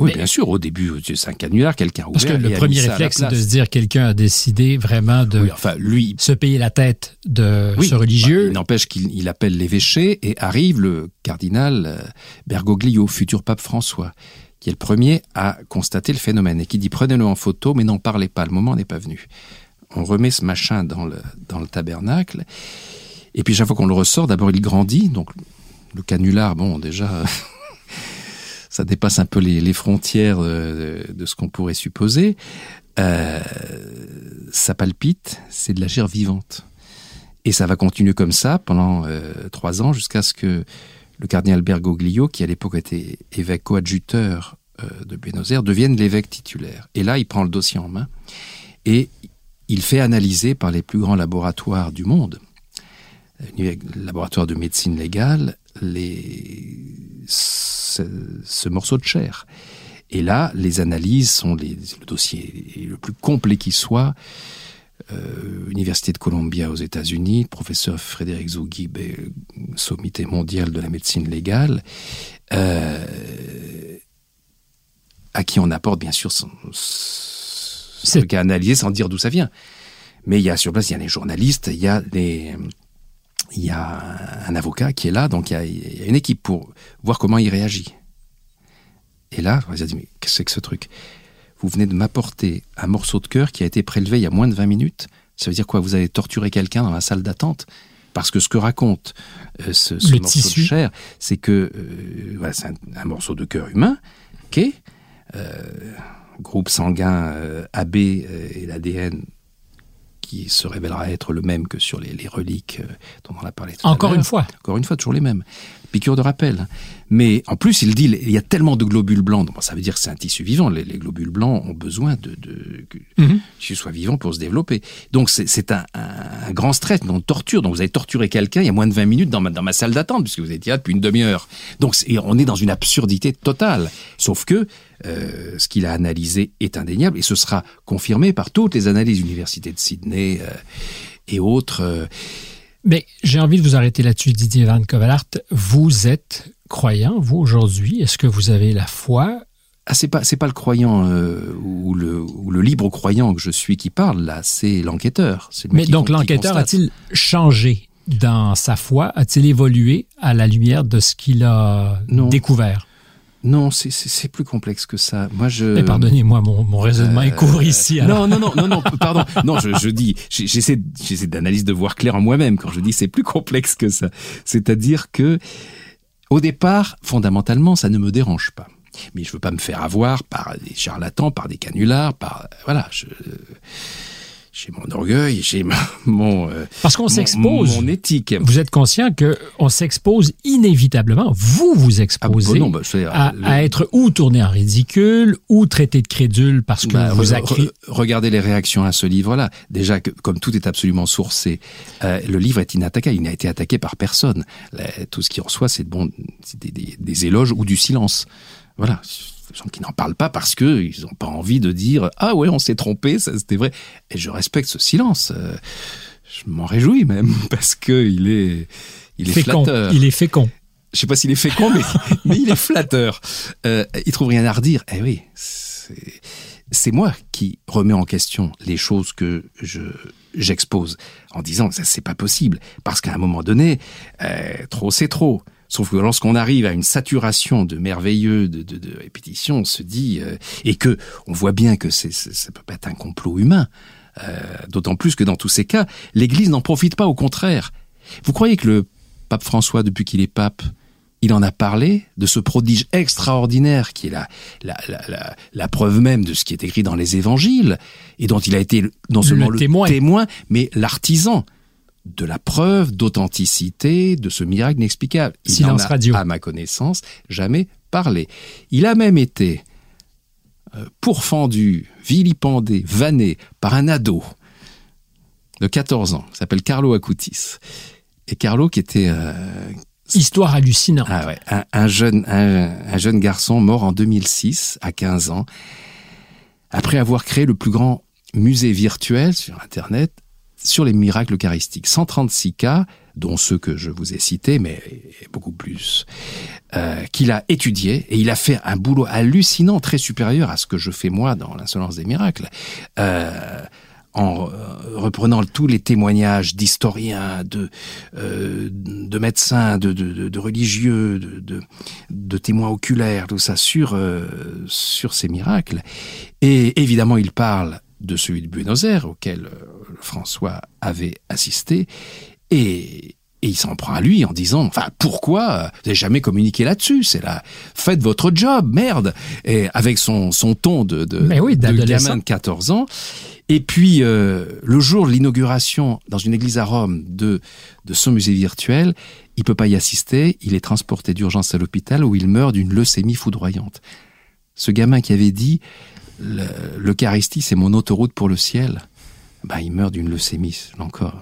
Oui, bien sûr, au début, c'est un canular, quelqu'un Parce que le premier réflexe, c'est de se dire quelqu'un a décidé vraiment de enfin, lui, se payer la tête de ce religieux. Bah, il n'empêche qu'il appelle l'évêché et arrive le cardinal euh, Bergoglio, futur pape François, qui est le premier à constater le phénomène et qui dit prenez-le en photo, mais n'en parlez pas, le moment n'est pas venu. On remet ce machin dans le, dans le tabernacle, et puis chaque fois qu'on le ressort, d'abord il grandit, donc le canular, bon, déjà... ça dépasse un peu les, frontières de, ce qu'on pourrait supposer. Euh, ça palpite, c'est de la chair vivante. Et ça va continuer comme ça pendant euh, trois ans jusqu'à ce que le cardinal Bergoglio, qui à l'époque était évêque coadjuteur euh, de Buenos Aires, devienne l'évêque titulaire. Et là, il prend le dossier en main et il fait analyser par les plus grands laboratoires du monde, laboratoire de médecine légale, les ce, morceau de chair. Et là, les analyses sont les, le dossier le plus complet qui soit. Euh, Université de Columbia aux États-Unis, professeur Frédéric Zougib, sommité mondial de la médecine légale, euh, à qui on apporte bien sûr son, ce qu'a analysé sans dire d'où ça vient. Mais il y a sur place, il y a des journalistes, il y a des, il y a un avocat qui est là, donc il y a, une équipe pour voir comment il réagit. Et là, on va dit, mais qu'est-ce que c'est que ce truc? Vous venez de m'apporter un morceau de cœur qui a été prélevé il y a moins de 20 minutes. Ça veut dire quoi? Vous avez torturé quelqu'un dans la salle d'attente? Parce que ce que raconte euh, ce, morceau de chair, c'est que euh, c'est un, morceau de cœur humain, ok euh, Groupe sanguin AB et l'ADN qui se révélera être le même que sur les, reliques euh, dont on a parlé tout Encore une fois. Encore une fois, toujours les mêmes. Piqûre de rappel. Mais en plus, il dit, il y a tellement de globules blancs. Donc, ça veut dire que c'est un tissu vivant. Les, globules blancs ont besoin de, de que mm soit vivant pour se développer. Donc, c'est un, un, grand stress, une torture. Donc, vous avez torturé quelqu'un il y a moins de 20 minutes dans ma, dans ma salle d'attente, puisque vous étiez là depuis une demi-heure. Donc, on est dans une absurdité totale. Sauf que euh, ce qu'il a analysé est indéniable et ce sera confirmé par toutes les analyses de l'Université de Sydney euh, et autres. Euh. Mais j'ai envie de vous arrêter là-dessus, Didier Van Kovalart. Vous êtes croyant, vous, aujourd'hui? Est-ce que vous avez la foi? Ah, c'est pas c'est pas le croyant ou le ou le libre croyant que je suis qui parle là, c'est l'enquêteur. Mais donc l'enquêteur a-t-il changé dans sa foi? A-t-il évolué à la lumière de ce qu'il a découvert? Non, c'est plus complexe que ça. Moi, je. pardonnez-moi, mon, mon, raisonnement est court euh, ici. Non, non, non, non, non, pardon. Non, je, je dis, j'essaie, j'essaie d'analyse de voir clair en moi-même quand je dis c'est plus complexe que ça. C'est-à-dire que, au départ, fondamentalement, ça ne me dérange pas. Mais je veux pas me faire avoir par des charlatans, par des canulars, par voilà. Je, j'ai mon orgueil, j'ai mon euh, parce qu'on s'expose, mon, éthique. Vous êtes conscient que on s'expose inévitablement. Vous vous exposez ah, bah bah, à, être ou tourné en ridicule ou traité de crédule parce que bah, vous avez regardez les réactions à ce livre-là. Déjà que comme tout est absolument sourcé, euh, le livre est inattaquable. Il n'a été attaqué par personne. tout ce qui reçoit, c'est bon, des, des, des éloges ou du silence. Voilà gens qui n'en parlent pas parce que ils n'ont pas envie de dire ah ouais on s'est trompé ça c'était vrai et je respecte ce silence. Euh, je m'en réjouis même parce que il est il est fécond. flatteur. Il est fécond. Je sais pas s'il est fécond mais, mais il est flatteur. Euh, il trouve rien à redire. Eh oui c'est moi qui remets en question les choses que je j'expose en disant ça c'est pas possible. Parce qu'à un moment donné euh, trop c'est trop Sauf que lorsqu'on arrive à une saturation de merveilleux, de, de, de répétition, on se dit euh, et que on voit bien que c'est, ça peut pas être un complot humain. Euh, d'autant plus que dans tous ces cas, l'Église n'en profite pas, au contraire. Vous croyez que le pape François, depuis qu'il est pape, il en a parlé de ce prodige extraordinaire qui est la, la, la, la, preuve même de ce qui est écrit dans les évangiles et dont il a été non seulement le, témoin mais l'artisan de la preuve d'authenticité de ce miracle inexplicable. Il Silence a, radio. à ma connaissance, jamais parlé. Il a même été euh, pourfendu, vilipendé, vanné par un ado de 14 ans, s'appelle Carlo Acutis. Et Carlo qui était... Euh, Histoire hallucinante. Ah ouais, un, jeune, un jeune garçon mort en 2006, à 15 ans, après avoir créé le plus grand musée virtuel sur Internet sur les miracles eucharistiques. 136 cas, dont ceux que je vous ai cités, mais beaucoup plus, euh, qu'il a étudié et il a fait un boulot hallucinant, très supérieur à ce que je fais moi dans l'insolence des miracles. Euh, en reprenant tous les témoignages d'historiens, de, euh, de médecins, de, religieux, de, de, témoins oculaires, tout ça sur, sur ces miracles. Et évidemment, il parle de celui de Buenos Aires, auquel euh, François avait assisté, et, il s'en prend à lui en disant, enfin, pourquoi vous n'avez jamais communiqué là-dessus? C'est là, faites votre job, merde Et avec son, son ton de, de, oui, de gamin de 14 ans. Et puis, euh, le jour de l'inauguration dans une église à Rome de, de son musée virtuel, il peut pas y assister, il est transporté d'urgence à l'hôpital où il meurt d'une leucémie foudroyante. Ce gamin qui avait dit l'Eucharistie, c'est mon autoroute pour le ciel. Bah, il meurt d'une leucémie, encore.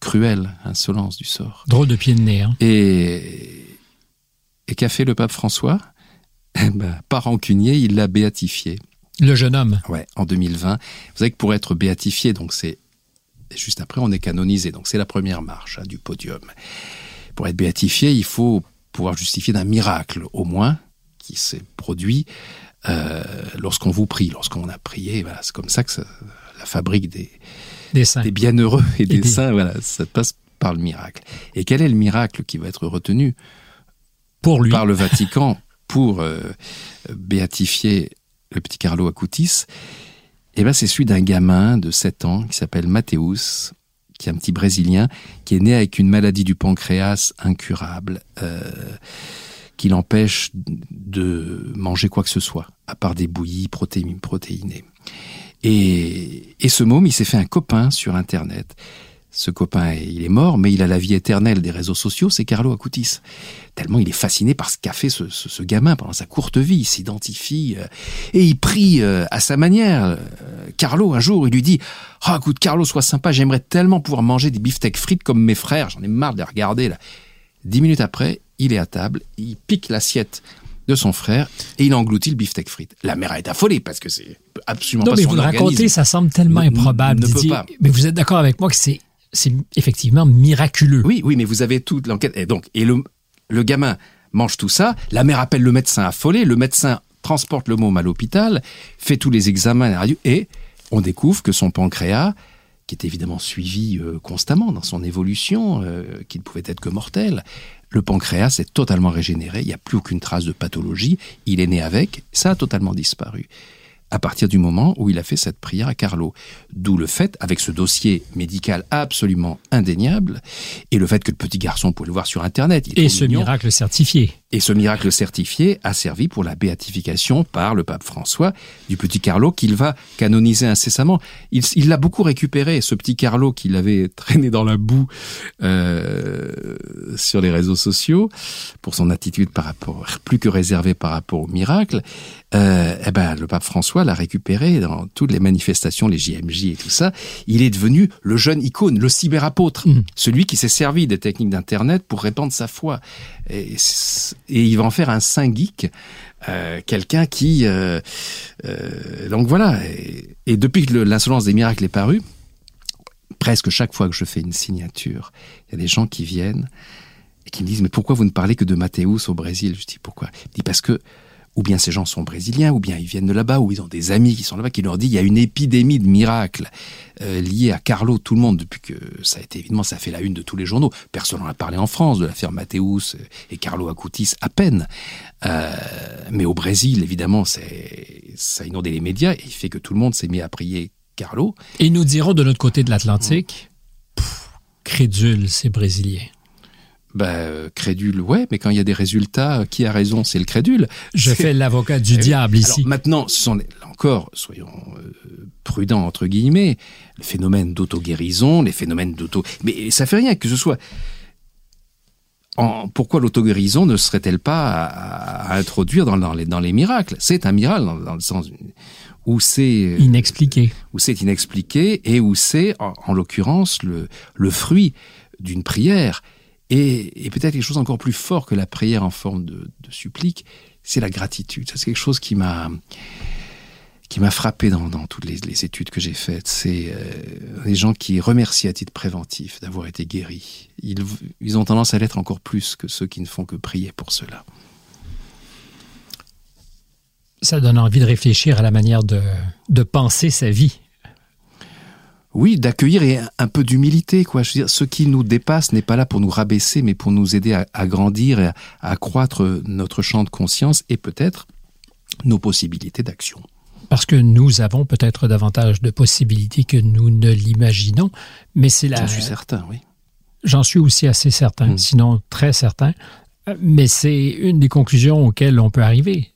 Cruelle insolence du sort. Drôle de pied de nez. Hein. Et, et qu'a fait le pape François? Bah, Par rancunier, il l'a béatifié. Le jeune homme Ouais, en 2020. Vous savez que pour être béatifié, donc c'est juste après, on est canonisé. Donc c'est la première marche hein, du podium. Pour être béatifié, il faut pouvoir justifier d'un miracle, au moins, qui s'est produit euh, lorsqu'on vous prie, lorsqu'on a prié, voilà, c'est comme ça que la fabrique des, des, saints. des bienheureux et, des, saints, voilà, ça passe par le miracle. Et quel est le miracle qui va être retenu pour lui par le Vatican pour euh, béatifier le petit Carlo Acutis? Eh ben, c'est celui d'un gamin de 7 ans qui s'appelle Mathéus, qui est un petit Brésilien, qui est né avec une maladie du pancréas incurable. Euh, qui l'empêche de manger quoi que ce soit, à part des bouillies protéinées. Et, ce môme, il s'est fait un copain sur Internet. Ce copain, il est mort, mais il a la vie éternelle des réseaux sociaux, c'est Carlo Acutis. Tellement il est fasciné par ce qu'a fait ce, gamin pendant sa courte vie, il s'identifie, euh, et il prie euh, à sa manière. Euh, Carlo, un jour, il lui dit « Ah, écoute, Carlo, sois sympa, j'aimerais tellement pouvoir manger des beefsteaks frites comme mes frères, j'en ai marre de les regarder, là. » Dix minutes après, il est à table, il pique l'assiette de son frère et il engloutit le beefsteak frites. La mère est affolée parce que c'est absolument non, pas mais son vous le racontez, ça semble tellement improbable. Ne peut pas. Mais vous êtes d'accord avec moi que c'est c'est effectivement miraculeux. Oui, oui, mais vous avez toute l'enquête. Et donc, et le, le gamin mange tout ça. La mère appelle le médecin affolé. Le médecin transporte le môme à l'hôpital, fait tous les examens à la radio et on découvre que son pancréas qui est évidemment suivi euh, constamment dans son évolution, euh, qui ne pouvait être que mortel. Le pancréas est totalement régénéré, il n'y a plus aucune trace de pathologie, il est né avec, ça a totalement disparu. À partir du moment où il a fait cette prière à Carlo. D'où le fait, avec ce dossier médical absolument indéniable, et le fait que le petit garçon pouvait le voir sur Internet. et ce miracle certifié. Et ce miracle certifié a servi pour la béatification par le pape François du petit Carlo qu'il va canoniser incessamment. Il l'a beaucoup récupéré, ce petit Carlo qu'il avait traîné dans la boue euh, sur les réseaux sociaux pour son attitude par rapport, plus que réservée par rapport au miracle. Euh, eh ben, le pape François l'a récupéré dans toutes les manifestations, les JMJ et tout ça. Il est devenu le jeune icône, le cyberapôtre, mmh. celui qui s'est servi des techniques d'Internet pour répandre sa foi. Et, et il va en faire un saint geek, euh, quelqu'un qui... Euh, euh, donc voilà, et, depuis que l'insolence des miracles est parue, presque chaque fois que je fais une signature, il y a des gens qui viennent et qui me disent, mais pourquoi vous ne parlez que de Mathéus au Brésil? Je dis, pourquoi? Je dis, parce que ou bien ces gens sont brésiliens, ou bien ils viennent de là-bas, ou ils ont des amis qui sont là-bas, qui leur disent il y a une épidémie de miracles euh, liée à Carlo, tout le monde, depuis que ça a été évidemment, ça fait la une de tous les journaux. Personne n'en a parlé en France, de l'affaire Mathéus et Carlo Acutis, à peine. Euh, mais au Brésil, évidemment, c'est ça a inondé les médias, et il fait que tout le monde s'est mis à prier Carlo. Et nous dirons de l'autre côté de l'Atlantique, crédule ces Brésiliens. Ben, crédule, ouais, mais quand il y a des résultats, qui a raison C'est le crédule. Je fais l'avocat du eh diable ici. Alors, maintenant, ce sont encore, soyons euh, prudents entre guillemets, le phénomène d'auto-guérison, les phénomènes d'auto... Mais ça fait rien que ce soit... En, pourquoi l'auto-guérison ne serait-elle pas à, introduire dans, les, dans les miracles? C'est un miracle dans, le sens où c'est... Euh, inexpliqué. Où c'est inexpliqué et où c'est, en, en l'occurrence, le, le fruit d'une prière et, peut-être quelque chose encore plus fort que la prière en forme de, supplique, c'est la gratitude. c'est quelque chose qui m'a qui m'a frappé dans, toutes les, études que j'ai faites. C'est euh, les gens qui remercient à titre préventif d'avoir été guéris. Ils, ont tendance à l'être encore plus que ceux qui ne font que prier pour cela. Ça donne envie de réfléchir à la manière de, de penser sa vie oui, d'accueillir et un peu d'humilité, quoi. Je veux dire, ce qui nous dépasse n'est pas là pour nous rabaisser, mais pour nous aider à, grandir et à, accroître notre champ de conscience et peut-être nos possibilités d'action. Parce que nous avons peut-être davantage de possibilités que nous ne l'imaginons, mais c'est là. J'en suis certain, oui. J'en suis aussi assez certain, hmm. sinon très certain. Mais c'est une des conclusions auxquelles on peut arriver.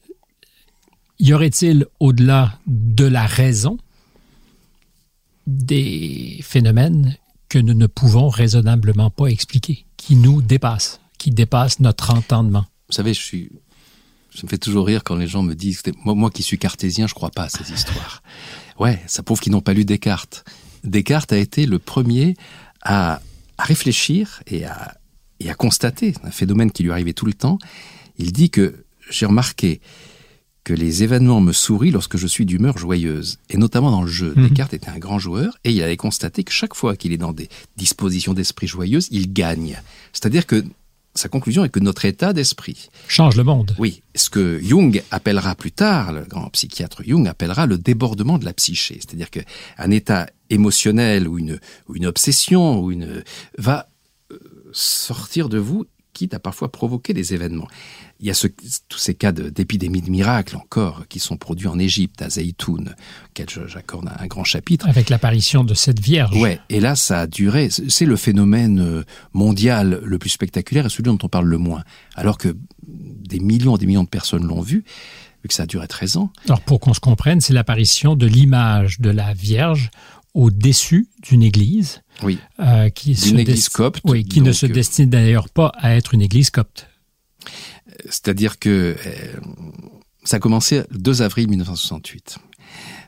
Y aurait-il, au-delà de la raison, des phénomènes que nous ne pouvons raisonnablement pas expliquer, qui nous dépassent, qui dépassent notre entendement. Vous savez, je suis, ça me fait toujours rire quand les gens me disent, moi, moi qui suis cartésien, je crois pas à ces histoires. Ouais, ça prouve qu'ils n'ont pas lu Descartes. Descartes a été le premier à, à réfléchir et à, et à constater un phénomène qui lui arrivait tout le temps. Il dit que j'ai remarqué que les événements me sourient lorsque je suis d'humeur joyeuse, et notamment dans le jeu. Mhm. Descartes était un grand joueur, et il avait constaté que chaque fois qu'il est dans des dispositions d'esprit joyeuses, il gagne. C'est-à-dire que sa conclusion est que notre état d'esprit change le monde. Oui, ce que Jung appellera plus tard, le grand psychiatre Jung appellera le débordement de la psyché, c'est-à-dire que un état émotionnel ou une, ou une obsession ou une va euh, sortir de vous quitte à parfois provoquer des événements. Il y a tous ces cas d'épidémie de, miracles encore qui sont produits en Égypte, à Zaytoun, auquel j'accorde un, grand chapitre. Avec l'apparition de cette Vierge. Ouais, et là ça a duré. C'est le phénomène euh, mondial le plus spectaculaire et celui dont on parle le moins. Alors que des millions et des millions de personnes l'ont vu, vu que ça a duré 13 ans. Alors pour qu'on se comprenne, c'est l'apparition de l'image de la Vierge au-dessus d'une église. Oui. Euh, qui d'une église copte. Oui, qui ne se euh, destine d'ailleurs pas à être une église copte. C'est-à-dire que euh, ça a commencé le 2 avril 1968.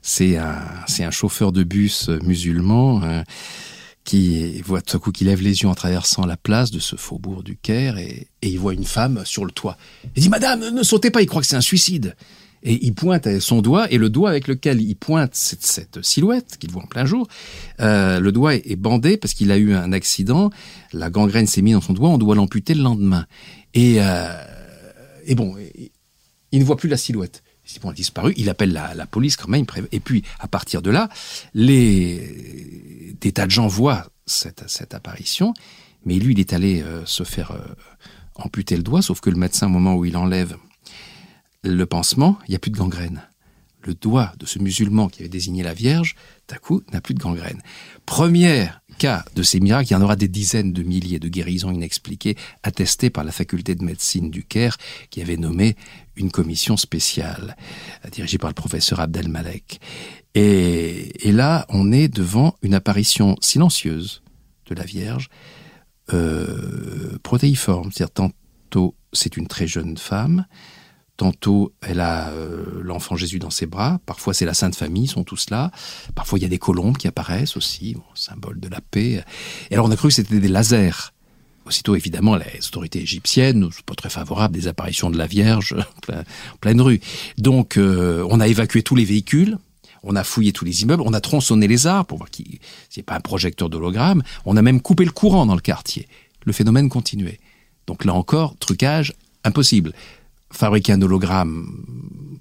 C'est un, chauffeur de bus musulman euh, qui voit tout à coup qui lève les yeux en traversant la place de ce faubourg du Caire et, et il voit une femme sur le toit. Il dit Madame, ne sautez pas, il croit que c'est un suicide. Et il pointe son doigt, et le doigt avec lequel il pointe cette, cette silhouette qu'il voit en plein jour, euh, le doigt est bandé parce qu'il a eu un accident, la gangrène s'est mise dans son doigt, on doit l'amputer le lendemain. Et, euh, et bon, il ne voit plus la silhouette. Bon, elle a disparu, il appelle la, la, police quand même, et puis à partir de là, les, des tas de gens voient cette, cette apparition, mais lui, il est allé euh, se faire euh, amputer le doigt, sauf que le médecin, au moment où il enlève le pansement, il n'y a plus de gangrène. Le doigt de ce musulman qui avait désigné la Vierge, d'un coup, n'a plus de gangrène. Première cas de ces miracles, il y en aura des dizaines de milliers de guérisons inexpliquées attestées par la faculté de médecine du Caire qui avait nommé une commission spéciale dirigée par le professeur Abdelmalek. Et, et là, on est devant une apparition silencieuse de la Vierge, euh, protéiforme, c'est-à-dire tantôt c'est une très jeune femme, Tantôt, elle a euh, l'enfant Jésus dans ses bras. Parfois, c'est la Sainte Famille, sont tous là. Parfois, il y a des colombes qui apparaissent aussi, symbole de la paix. Et alors, on a cru que c'était des lasers. Aussitôt, évidemment, les autorités égyptiennes ne sont pas très favorables des apparitions de la Vierge en pleine rue. Donc, euh, on a évacué tous les véhicules. On a fouillé tous les immeubles, on a tronçonné les arbres pour voir qu'il n'y pas un projecteur d'hologramme. On a même coupé le courant dans le quartier. Le phénomène continuait. Donc là encore, trucage impossible fabriquer un hologramme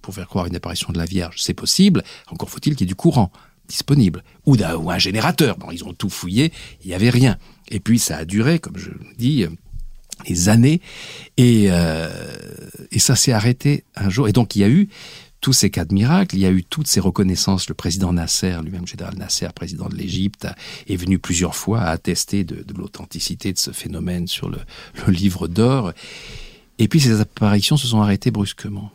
pour faire croire une apparition de la Vierge, c'est possible. Encore faut-il qu'il y ait du courant disponible ou, un, ou un générateur. Bon, ils ont tout fouillé, il n'y avait rien. Et puis ça a duré, comme je dis, des années, et, euh, et ça s'est arrêté un jour. Et donc il y a eu tous ces cas de miracles, il y a eu toutes ces reconnaissances. Le président Nasser, lui-même général Nasser, président de l'Égypte, est venu plusieurs fois à attester de, de l'authenticité de ce phénomène sur le, le livre d'or. Et puis ces apparitions se sont arrêtées brusquement.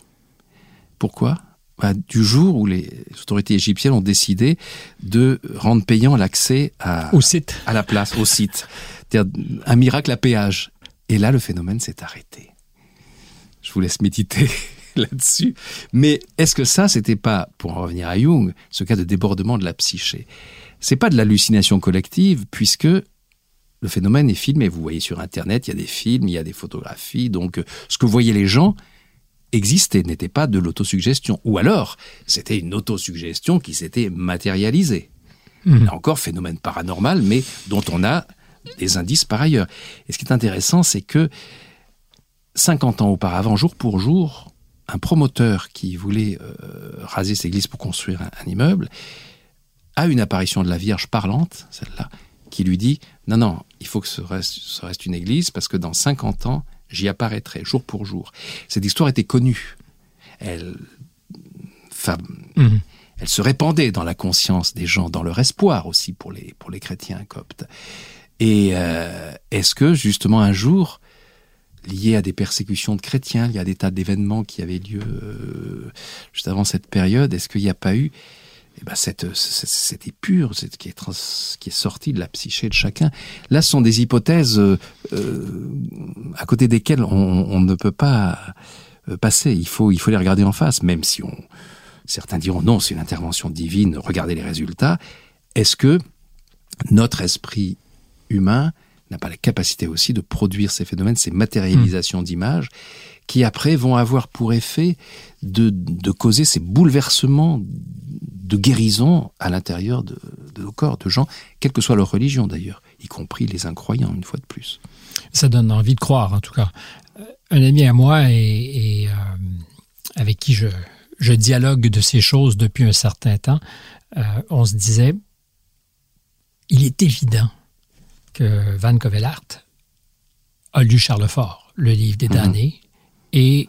Pourquoi? Bah, Du jour où les autorités égyptiennes ont décidé de rendre payant l'accès à, au site. à la place, au site. C'est-à-dire un miracle à péage. Et là, le phénomène s'est arrêté. Je vous laisse méditer là-dessus. Mais est-ce que ça, c'était pas, pour en revenir à Jung, ce cas de débordement de la psyché? C'est pas de l'hallucination collective, puisque le phénomène est filmé. Vous voyez sur Internet, il y a des films, il y a des photographies. Donc, euh, ce que voyaient les gens existait, n'était pas de l'autosuggestion. Ou alors, c'était une autosuggestion qui s'était matérialisée. Mmh. Là encore, phénomène paranormal, mais dont on a des indices par ailleurs. Et ce qui est intéressant, c'est que 50 ans auparavant, jour pour jour, un promoteur qui voulait euh, raser cette église pour construire un, un immeuble a une apparition de la Vierge parlante, celle-là, qui lui dit non, non, il faut que ce reste, ce reste une église parce que dans 50 ans, j'y apparaîtrai jour pour jour. Cette histoire était connue. Elle, mmh. elle se répandait dans la conscience des gens, dans leur espoir aussi pour les, pour les chrétiens coptes. Et euh, est-ce que justement un jour, lié à des persécutions de chrétiens, il y a des tas d'événements qui avaient lieu euh, juste avant cette période, est-ce qu'il n'y a pas eu eh ben cette, cette, épure cette, qui, est trans, qui est sortie de la psyché de chacun. Là, ce sont des hypothèses euh, à côté desquelles on, on, ne peut pas euh, passer. Il faut, il faut les regarder en face, même si on, certains diront non, c'est une intervention divine, regardez les résultats. Est-ce que notre esprit humain n'a pas la capacité aussi de produire ces phénomènes, ces matérialisations mmh. d'images qui après vont avoir pour effet de, de causer ces bouleversements de guérison à l'intérieur de, de, nos corps, de gens, quelle que soit leur religion d'ailleurs, y compris les incroyants, une fois de plus. Ça donne envie de croire, en tout cas. Un ami à moi et, et euh, avec qui je, je dialogue de ces choses depuis un certain temps, euh, on se disait, il est évident que Van Covelart a lu Charles Fort, le livre des damnés, mmh. Et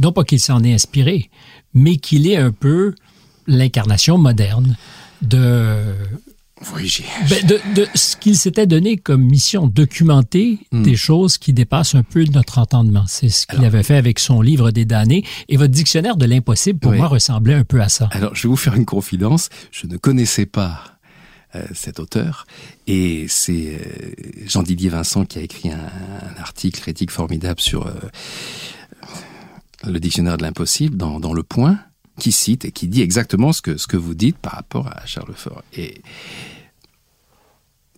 non pas qu'il s'en ait inspiré, mais qu'il est un peu l'incarnation moderne de, oui, ben de, de, ce qu'il s'était donné comme mission, documenter mm. des choses qui dépassent un peu notre entendement. C'est ce qu'il avait fait avec son livre des damnés. Et votre dictionnaire de l'impossible, pour oui. moi, ressemblait un peu à ça. Alors, je vais vous faire une confidence. Je ne connaissais pas cet auteur. Et c'est euh, Jean-Didier Vincent qui a écrit un, un, article critique formidable sur euh, le dictionnaire de l'impossible dans, dans Le Point qui cite et qui dit exactement ce que, ce que vous dites par rapport à Charles Fort. Et,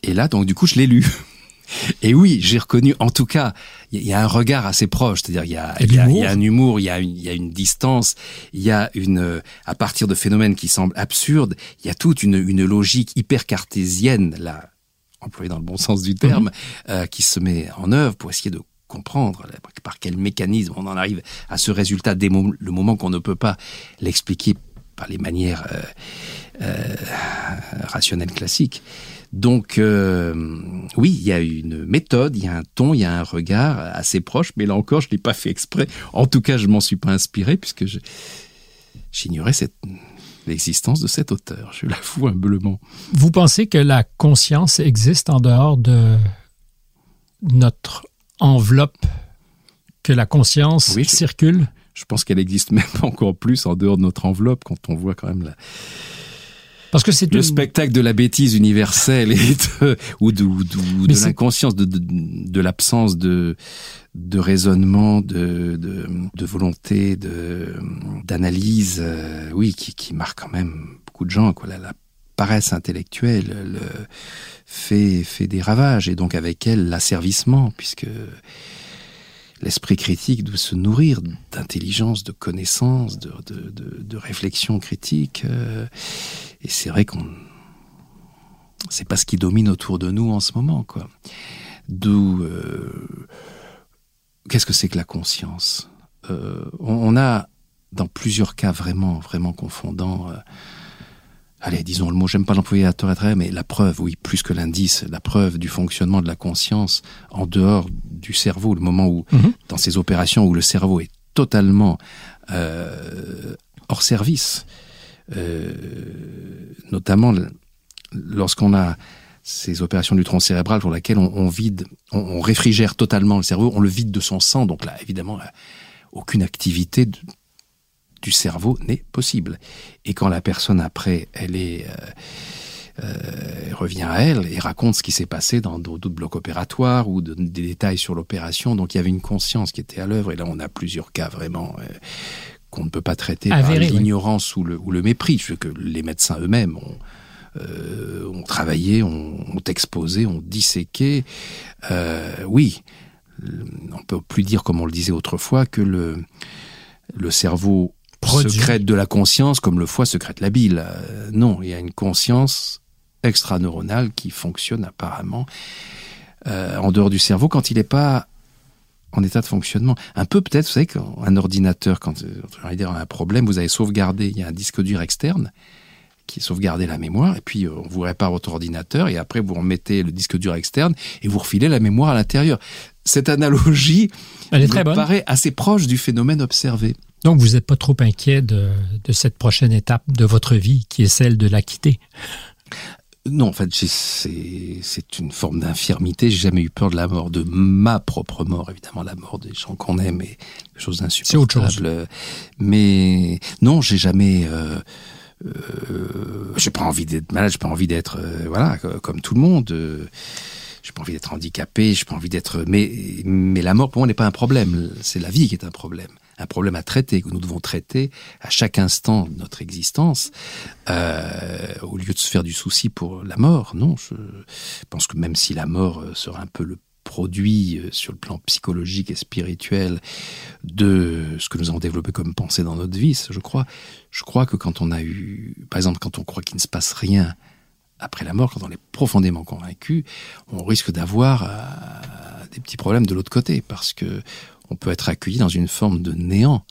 et là, donc, du coup, je l'ai lu. Et oui, j'ai reconnu, en tout cas, il y, a un regard assez proche, c'est-à-dire il y a, il y, a, il y a un humour, il y a une, il y a une distance, il y a une, à partir de phénomènes qui semblent absurdes, il y a toute une, une logique hyper cartésienne, là, employée dans le bon sens du terme, -hmm. euh, qui se met en œuvre pour essayer de comprendre par quel mécanisme on en arrive à ce résultat dès le moment qu'on ne peut pas l'expliquer par les manières euh, euh, rationnelles classiques. Donc euh, oui, il y a une méthode, il y a un ton, il y a un regard assez proche, mais là encore, je l'ai pas fait exprès. En tout cas, je m'en suis pas inspiré puisque j'ignorais l'existence de cet auteur, je l'avoue humblement. Vous pensez que la conscience existe en dehors de notre enveloppe, que la conscience Oui, circule? Je pense qu'elle existe même encore plus en dehors de notre enveloppe quand on voit quand même la- Parce que c'est le une- spectacle de la bêtise universelle et de, ou de, ou de- ou Mais de c'est- l'inconscience, de, de, de l'absence de, de raisonnement, de, de, de volonté, de d'analyse, euh, oui, qui, qui marque quand même beaucoup de gens. Quoi. La, la paresse intellectuelle le, fait, fait des ravages et donc avec elle l'asservissement, puisque l'esprit critique doit se nourrir d'intelligence, de connaissance, de, de, de, de réflexion critique. euh, et c'est vrai qu'on c'est pas ce qui domine autour de nous en ce moment, quoi. D'où euh, qu'est-ce que c'est que la conscience? Euh, on, a dans plusieurs cas vraiment vraiment confondants. euh, allez, disons le mot, j'aime pas l'employer à tort et à travers, mais la preuve, oui, plus que l'indice, la preuve du fonctionnement de la conscience en dehors du cerveau, le moment où, Mhm. dans ces opérations où le cerveau est totalement hors service, notamment le- lorsqu'on a ces opérations du tronc cérébral pour laquelle on, vide, on, réfrigère totalement le cerveau, on le vide de son sang, donc là, évidemment, euh, aucune activité du cerveau n'est possible. Et quand la personne après, elle est, euh, euh, revient à elle et raconte ce qui s'est passé dans d'autres blocs opératoires ou de- des détails sur l'opération, donc il y avait une conscience qui était à l'œuvre. Et là, on a plusieurs cas vraiment euh, qu'on ne peut pas traiter par oui. l'ignorance ou le, ou le mépris, ce que les médecins eux-mêmes ont, euh, ont travaillé, ont, ont exposé, ont disséqué. Euh, oui, on peut plus dire, comme on le disait autrefois, que le, le cerveau Produit. secrète de la conscience comme le foie secrète la bile. Euh, non, il y a une conscience extraneuronale qui fonctionne apparemment en dehors du cerveau quand il n'est pas en état de fonctionnement. Un peu peut-être, vous savez, qu'un ordinateur, quand euh, j'allais dire, un problème, vous avez sauvegardé, il y a un disque dur externe qui sauvegardait la mémoire, et puis euh, on vous répare votre ordinateur, et après vous remettez le disque dur externe, et vous refilez la mémoire à l'intérieur. Cette analogie Elle est me très bonne. paraît assez proche du phénomène observé. Donc, vous n'êtes pas trop inquiet de, de cette prochaine étape de votre vie, qui est celle de la quitter. Non, en fait, c'est une forme d'infirmité. J'ai jamais eu peur de la mort, de ma propre mort, évidemment, la mort des gens qu'on aime est quelque chose C'est autre chose. d'insupportable. Mais non, j'ai jamais. Euh, euh, j'ai pas envie d'être malade, j'ai pas envie d'être euh, voilà co- comme tout le monde. Euh, j'ai pas envie d'être handicapé, j'ai pas envie d'être. Mais mais la mort pour moi n'est pas un problème. C'est la vie qui est un problème, un problème à traiter que nous devons traiter à chaque instant de notre existence. Euh, au lieu de se faire du souci pour la mort, non. Je pense que même si la mort euh, sera un peu le produit euh, sur le plan psychologique et spirituel de ce que nous avons développé comme pensée dans notre vie, je crois. Je crois que quand on a eu, par exemple, quand on croit qu'il ne se passe rien après la mort, quand on est profondément convaincu, on risque d'avoir des petits problèmes de l'autre côté, parce que on peut être accueilli dans une forme de néant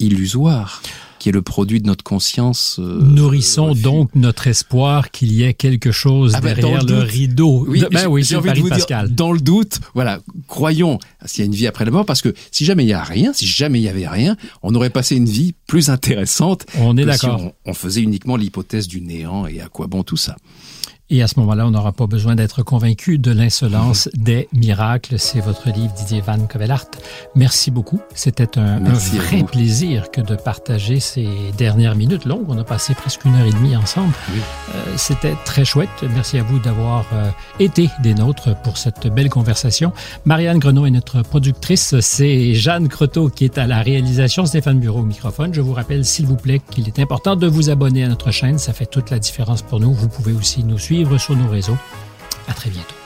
illusoire, qui est le produit de notre conscience. euh, Nourrissons donc notre espoir qu'il y ait quelque chose Ah ben, derrière le rideau. Oui, ben j'ai- oui, envie de vous dire, dans le doute, voilà, croyons s'il y a une vie après la mort, parce que si jamais il y a rien, si jamais il y avait rien, on aurait passé une vie plus intéressante. On est si d'accord. on, on faisait uniquement l'hypothèse du néant et à quoi bon tout ça. Et à ce moment-là, on n'aura pas besoin d'être convaincu de l'insolence des miracles. C'est votre livre, Didier Van Covelart. Merci beaucoup. C'était un, un vrai plaisir que de partager ces dernières minutes longues. On a passé presque une heure et demie ensemble. Oui. Euh, C'était très chouette. Merci à vous d'avoir euh, été des nôtres pour cette belle conversation. Marianne Grenon est notre productrice. C'est Jeanne Croteau qui est à la réalisation. Stéphane Bureau au microphone. Je vous rappelle, s'il vous plaît, qu'il est important de vous abonner à notre chaîne. Ça fait toute la différence pour nous. Vous pouvez aussi nous sur nos réseaux. À très bientôt.